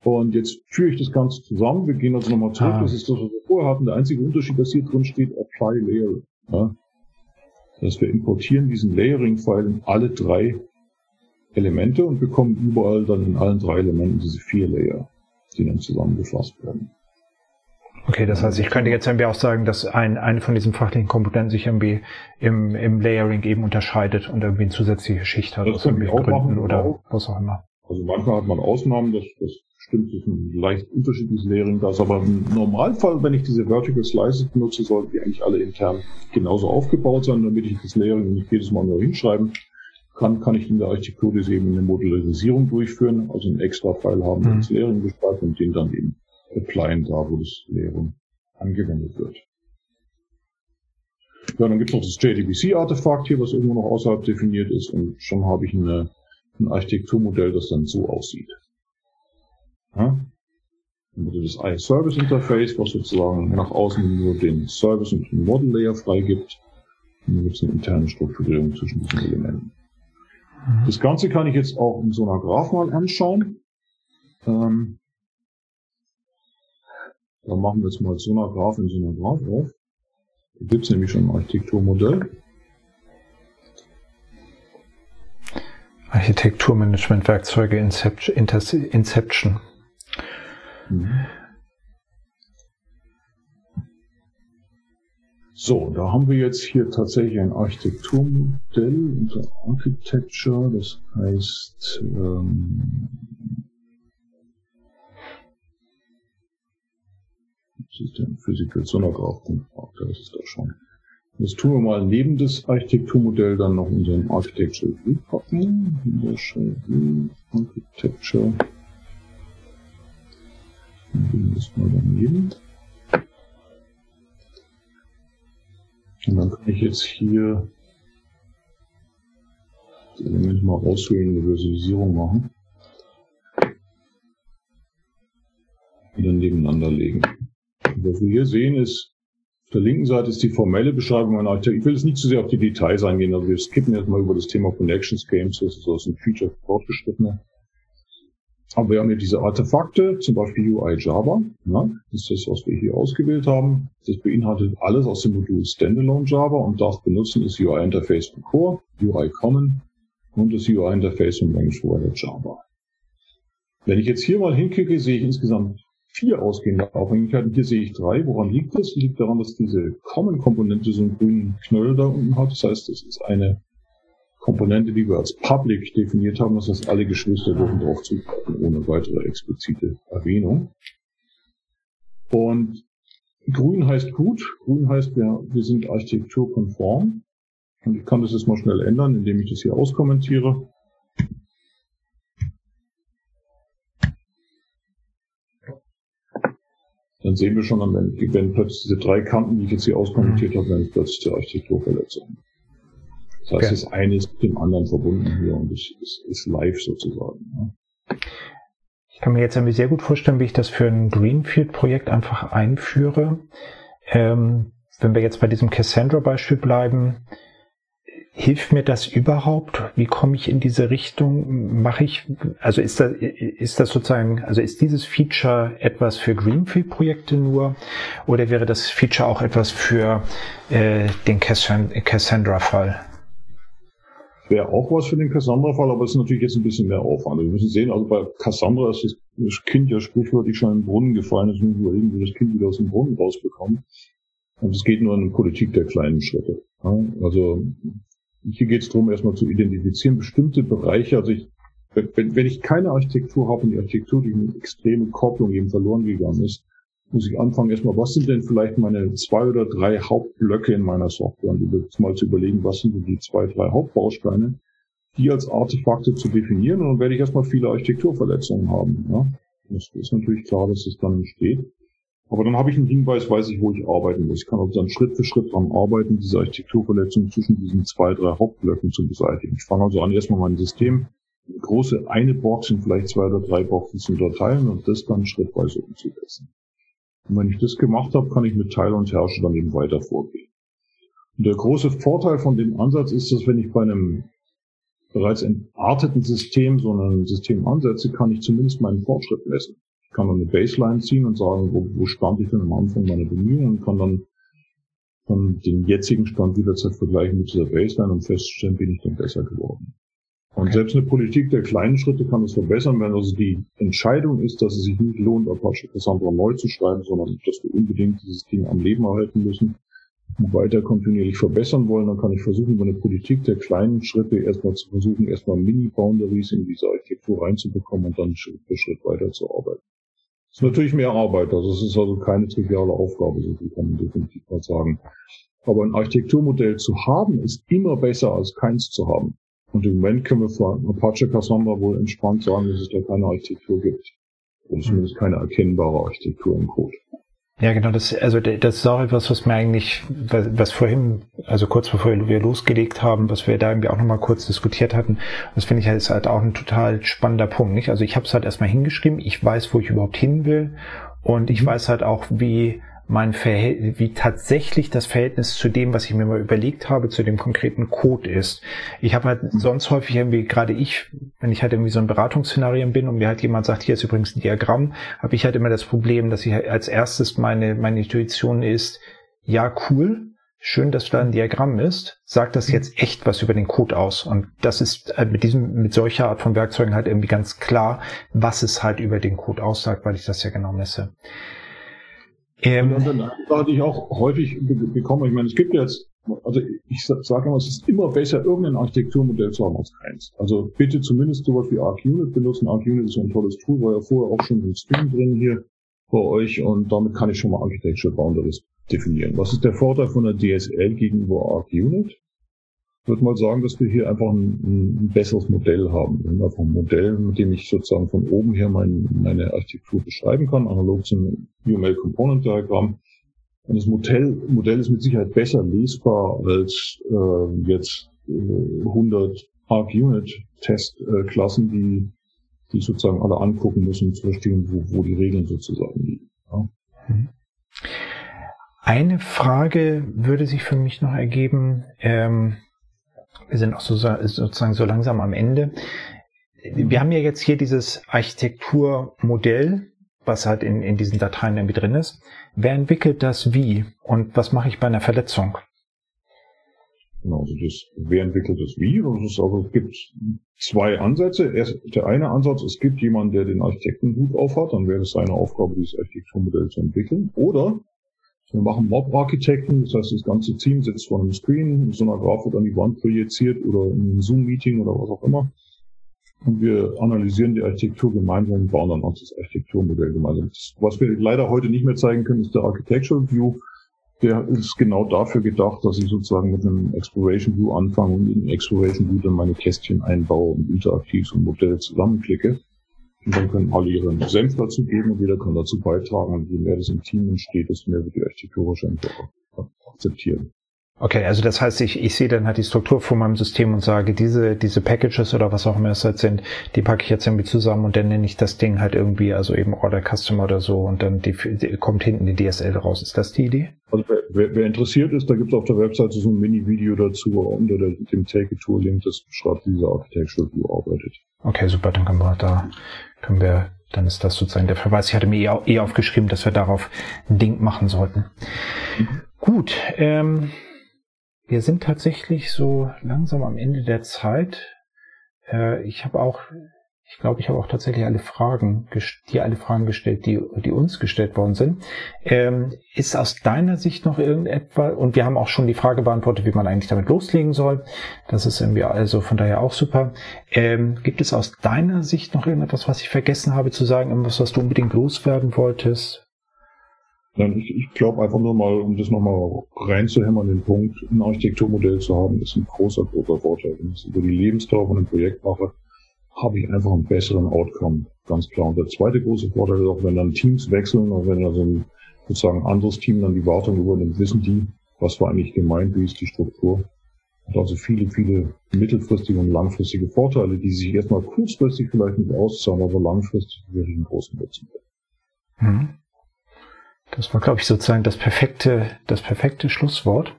Und jetzt führe ich das Ganze zusammen. Wir gehen also nochmal zurück. Ah. Das ist das, was wir vorher hatten. Der einzige Unterschied, dass hier drin steht, apply layering. Ja? Das heißt, wir importieren diesen Layering-File in alle drei Elemente und bekommen überall dann in allen drei Elementen diese vier Layer, die dann zusammengefasst werden. Okay, das heißt, ich könnte jetzt irgendwie auch sagen, dass ein, eine von diesen fachlichen Komponenten sich irgendwie im, im Layering eben unterscheidet und irgendwie eine zusätzliche Schicht hat, das aus irgendwelchen Gründen oder auch. was auch immer. Also manchmal hat man Ausnahmen, das, das stimmt, das ist ein leicht unterschiedliches Layering da ist, aber im Normalfall, wenn ich diese Vertical Slices benutze, sollten die eigentlich alle intern genauso aufgebaut sein, damit ich das Layering nicht jedes Mal nur hinschreiben kann, kann ich in der Architektur das eben eine Modularisierung durchführen, also einen extra File haben, der mhm. das Layering beschreibt und den dann eben applyen, da wo das Lehren angewendet wird. Ja, dann gibt es noch das JDBC-Artefakt hier, was irgendwo noch außerhalb definiert ist und schon habe ich eine, ein Architekturmodell, das dann so aussieht. Ja? Das I-Service-Interface, was sozusagen nach außen nur den Service und den Model-Layer freigibt. Und dann gibt es eine interne Strukturierung zwischen diesen Elementen. Mhm. Das Ganze kann ich jetzt auch in so einer Graph mal anschauen. Ähm, dann machen wir jetzt mal Sonograph in Sonograph auf. Da gibt es nämlich schon ein Architekturmodell. Architekturmanagement-Werkzeuge Inception. Mhm. So, da haben wir jetzt hier tatsächlich ein Architekturmodell unter Architecture, das heißt ähm, System Physical Sondergraph.org, da ist es da schon. Das tun wir mal neben das Architekturmodell dann noch unseren Architecture View packen. Architecture. Dann das mal daneben. Und dann kann ich jetzt hier das Element mal auswählen, eine Visualisierung machen. Und dann nebeneinander legen. Was wir hier sehen ist, auf der linken Seite ist die formelle Beschreibung einer Architektur. Ich will jetzt nicht zu sehr auf die Details eingehen, also wir skippen jetzt mal über das Thema Connections Games, das ist also ein Feature fortgeschrittene. Aber wir haben hier diese Artefakte, zum Beispiel UI Java. Ja, das ist das, was wir hier ausgewählt haben. Das beinhaltet alles aus dem Modul Standalone Java und das benutzen ist UI Interface von Core, UI Common und das UI Interface von Language Provider Java. Wenn ich jetzt hier mal hinklicke, sehe ich insgesamt vier ausgehende Abhängigkeiten. Hier sehe ich drei. Woran liegt das? Liegt daran, dass diese Common-Komponente so einen grünen Knöll da unten hat. Das heißt, das ist eine Komponente, die wir als Public definiert haben. Das heißt, alle Geschwister dürfen darauf zugreifen, ohne weitere explizite Erwähnung. Und grün heißt gut. Grün heißt, wir, wir sind architekturkonform. Und ich kann das jetzt mal schnell ändern, indem ich das hier auskommentiere. dann sehen wir schon, wenn, plötzlich diese drei Kanten, die ich jetzt hier auskommentiert mhm. habe, dann plötzlich die Architekturverletzung. Das heißt, okay. das eine ist mit dem anderen verbunden hier und es ist, ist live sozusagen. Ja. Ich kann mir jetzt nämlich sehr gut vorstellen, wie ich das für ein Greenfield-Projekt einfach einführe. Ähm, wenn wir jetzt bei diesem Cassandra-Beispiel bleiben, hilft mir das überhaupt? Wie komme ich in diese Richtung? Mache ich, also ist das, ist das sozusagen, also ist dieses Feature etwas für Greenfield-Projekte nur oder wäre das Feature auch etwas für äh, den Cassandra-Fall? Wäre auch was für den Cassandra-Fall, aber es ist natürlich jetzt ein bisschen mehr Aufwand. Wir müssen sehen, also bei Cassandra ist das Kind ja sprichwörtlich schon in den Brunnen gefallen. Jetzt müssen wir irgendwie das Kind wieder aus dem Brunnen rausbekommen. Und es geht nur in Politik der kleinen Schritte. Also hier geht es darum, erstmal zu identifizieren, bestimmte Bereiche, also ich, wenn, wenn ich keine Architektur habe und die Architektur durch eine extreme Kopplung eben verloren gegangen ist, muss ich anfangen erstmal, was sind denn vielleicht meine zwei oder drei Hauptblöcke in meiner Software und jetzt mal zu überlegen, was sind denn die zwei, drei Hauptbausteine, die als Artefakte zu definieren und dann werde ich erstmal viele Architekturverletzungen haben. Ja? Das ist natürlich klar, dass es dann entsteht. Aber dann habe ich einen Hinweis, weiß ich, wo ich arbeiten muss. Ich kann also dann Schritt für Schritt dran arbeiten, diese Architekturverletzung zwischen diesen zwei, drei Hauptblöcken zu beseitigen. Ich fange also an, erstmal mein System, große eine Box in vielleicht zwei oder drei Boxen zu unterteilen und das dann schrittweise umzusetzen. Und wenn ich das gemacht habe, kann ich mit Teil und Herrscher dann eben weiter vorgehen. Und der große Vorteil von dem Ansatz ist, dass wenn ich bei einem bereits entarteten System so ein System ansetze, kann ich zumindest meinen Fortschritt messen. Ich kann dann eine Baseline ziehen und sagen, wo, wo stand ich denn am Anfang meiner Bemühungen und kann dann von den jetzigen Stand jederzeit vergleichen mit dieser Baseline und feststellen, bin ich denn besser geworden. Und okay. selbst eine Politik der kleinen Schritte kann es verbessern, wenn also die Entscheidung ist, dass es sich nicht lohnt, Apache Cassandra neu zu schreiben, sondern dass wir unbedingt dieses Ding am Leben erhalten müssen und weiter kontinuierlich verbessern wollen, dann kann ich versuchen, über eine Politik der kleinen Schritte erstmal zu versuchen, erstmal Mini-Boundaries in diese Architektur reinzubekommen und dann Schritt für Schritt weiterzuarbeiten. Das ist natürlich mehr Arbeit, also es ist also keine triviale Aufgabe, so kann man definitiv mal sagen. Aber ein Architekturmodell zu haben, ist immer besser als keins zu haben. Und im Moment können wir von Apache Cassandra wohl entspannt sagen, dass es da keine Architektur gibt. Oder zumindest keine erkennbare Architektur im Code. Ja, genau, das, also das ist auch etwas, was mir eigentlich, was, was vorhin, also kurz bevor wir losgelegt haben, was wir da irgendwie auch nochmal kurz diskutiert hatten, das finde ich halt, ist halt auch ein total spannender Punkt, nicht? Also ich habe es halt erstmal hingeschrieben, ich weiß, wo ich überhaupt hin will und ich mhm. weiß halt auch, wie mein Verhältnis, wie tatsächlich das Verhältnis zu dem, was ich mir mal überlegt habe, zu dem konkreten Code ist. Ich habe halt mhm. sonst häufig irgendwie, gerade ich, wenn ich halt irgendwie so ein Beratungsszenarien bin und mir halt jemand sagt, hier ist übrigens ein Diagramm, habe ich halt immer das Problem, dass ich halt als erstes meine, meine Intuition ist, ja, cool, schön, dass da ein Diagramm ist, sagt das mhm. jetzt echt was über den Code aus. Und das ist äh, mit diesem, mit solcher Art von Werkzeugen halt irgendwie ganz klar, was es halt über den Code aussagt, weil ich das ja genau messe. Ähm, und dann hatte ich auch häufig bekommen, ich meine, es gibt jetzt, also ich sage immer, es ist immer besser, irgendein Architekturmodell zu haben als keins. Also bitte zumindest sowas wie ArcUnit benutzen. ArcUnit ist ein tolles Tool, war ja vorher auch schon im Stream drin hier bei euch und damit kann ich schon mal Architecture Boundaries definieren. Was ist der Vorteil von der DSL gegenüber ArcUnit? Würde mal sagen, dass wir hier einfach ein, ein besseres Modell haben. Wir haben einfach ein Modell, mit dem ich sozusagen von oben her mein, meine Architektur beschreiben kann, analog zum UML Component Diagramm. Und das Modell, Modell ist mit Sicherheit besser lesbar als äh, jetzt äh, 100 Arc-Unit-Testklassen, die, die sozusagen alle angucken müssen, um zu verstehen, wo, wo die Regeln sozusagen liegen. Ja. Mhm. Eine Frage würde sich für mich noch ergeben. Ähm, wir sind auch so, sozusagen so langsam am Ende. Wir haben ja jetzt hier dieses Architekturmodell, was halt in, in diesen Dateien irgendwie drin ist. Wer entwickelt das wie? Und was mache ich bei einer Verletzung? Genau, also das, wer entwickelt das wie? Das ist also, es gibt zwei Ansätze. Erst der eine Ansatz, es gibt jemanden, der den Architektenhut aufhat, dann wäre es seine Aufgabe, dieses Architekturmodell zu entwickeln. Oder wir machen Mob-Architekten, das heißt, das ganze Team sitzt vor einem Screen, mit so einer Grafik an die Wand projiziert oder in einem Zoom-Meeting oder was auch immer. Und wir analysieren die Architektur gemeinsam und bauen dann auch das Architekturmodell gemeinsam. Was wir leider heute nicht mehr zeigen können, ist der Architectural View. Der ist genau dafür gedacht, dass ich sozusagen mit einem Exploration View anfange und in Exploration View dann meine Kästchen einbaue und interaktiv so ein Modell zusammenklicke. Und dann können alle ihren Senf dazu geben und jeder kann dazu beitragen. Und je mehr das im Team entsteht, desto mehr wird die Architektur wahrscheinlich auch akzeptieren. Okay, also das heißt, ich, ich sehe dann halt die Struktur von meinem System und sage, diese, diese Packages oder was auch immer es halt sind, die packe ich jetzt irgendwie zusammen und dann nenne ich das Ding halt irgendwie, also eben Order Customer oder so und dann die, die, kommt hinten die DSL raus. Ist das die Idee? Also wer, wer interessiert ist, da gibt es auf der Webseite so ein Mini-Video dazu unter dem Take-It-Tool-Link, das beschreibt, wie diese Architectural View arbeitet. Okay, super, dann können wir da, können wir, dann ist das sozusagen der Verweis. Ich hatte mir eh, eh aufgeschrieben, dass wir darauf ein Ding machen sollten. Mhm. Gut, ähm, wir sind tatsächlich so langsam am Ende der Zeit. Äh, ich habe auch, ich glaube, ich habe auch tatsächlich alle Fragen, dir alle Fragen gestellt, die, die uns gestellt worden sind. Ähm, ist aus deiner Sicht noch irgendetwas, und wir haben auch schon die Frage beantwortet, wie man eigentlich damit loslegen soll. Das ist irgendwie also von daher auch super. Ähm, gibt es aus deiner Sicht noch irgendetwas, was ich vergessen habe zu sagen, irgendwas, was du unbedingt loswerden wolltest? Ich, ich glaube einfach nur mal, um das nochmal reinzuhämmern, den Punkt, ein Architekturmodell zu haben, ist ein großer, großer Vorteil. Wenn ich über die Lebensdauer von einem Projekt mache, habe ich einfach einen besseren Outcome, ganz klar. Und der zweite große Vorteil ist auch, wenn dann Teams wechseln und wenn also ein sozusagen anderes Team dann die Wartung übernimmt, wissen die, was war eigentlich gemeint, wie ist die Struktur. Und also viele, viele mittelfristige und langfristige Vorteile, die sich erstmal kurzfristig vielleicht nicht auszahlen, aber langfristig wirklich einen großen Nutzen haben. Mhm. Das war, glaube ich, sozusagen das perfekte, das perfekte Schlusswort.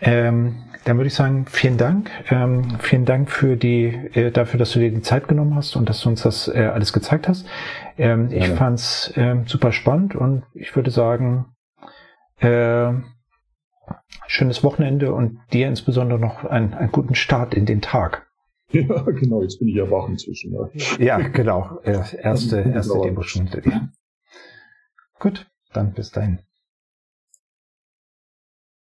Ähm, dann würde ich sagen, vielen Dank. Ähm, vielen Dank für die, äh, dafür, dass du dir die Zeit genommen hast und dass du uns das äh, alles gezeigt hast. Ähm, ich fand's äh, super spannend und ich würde sagen, äh, schönes Wochenende und dir insbesondere noch einen, einen guten Start in den Tag. Ja, genau, jetzt bin ich ja wach inzwischen. Ja, ja genau. Erste, erste Demo schon hinter dir. Gut. Dann bis dahin.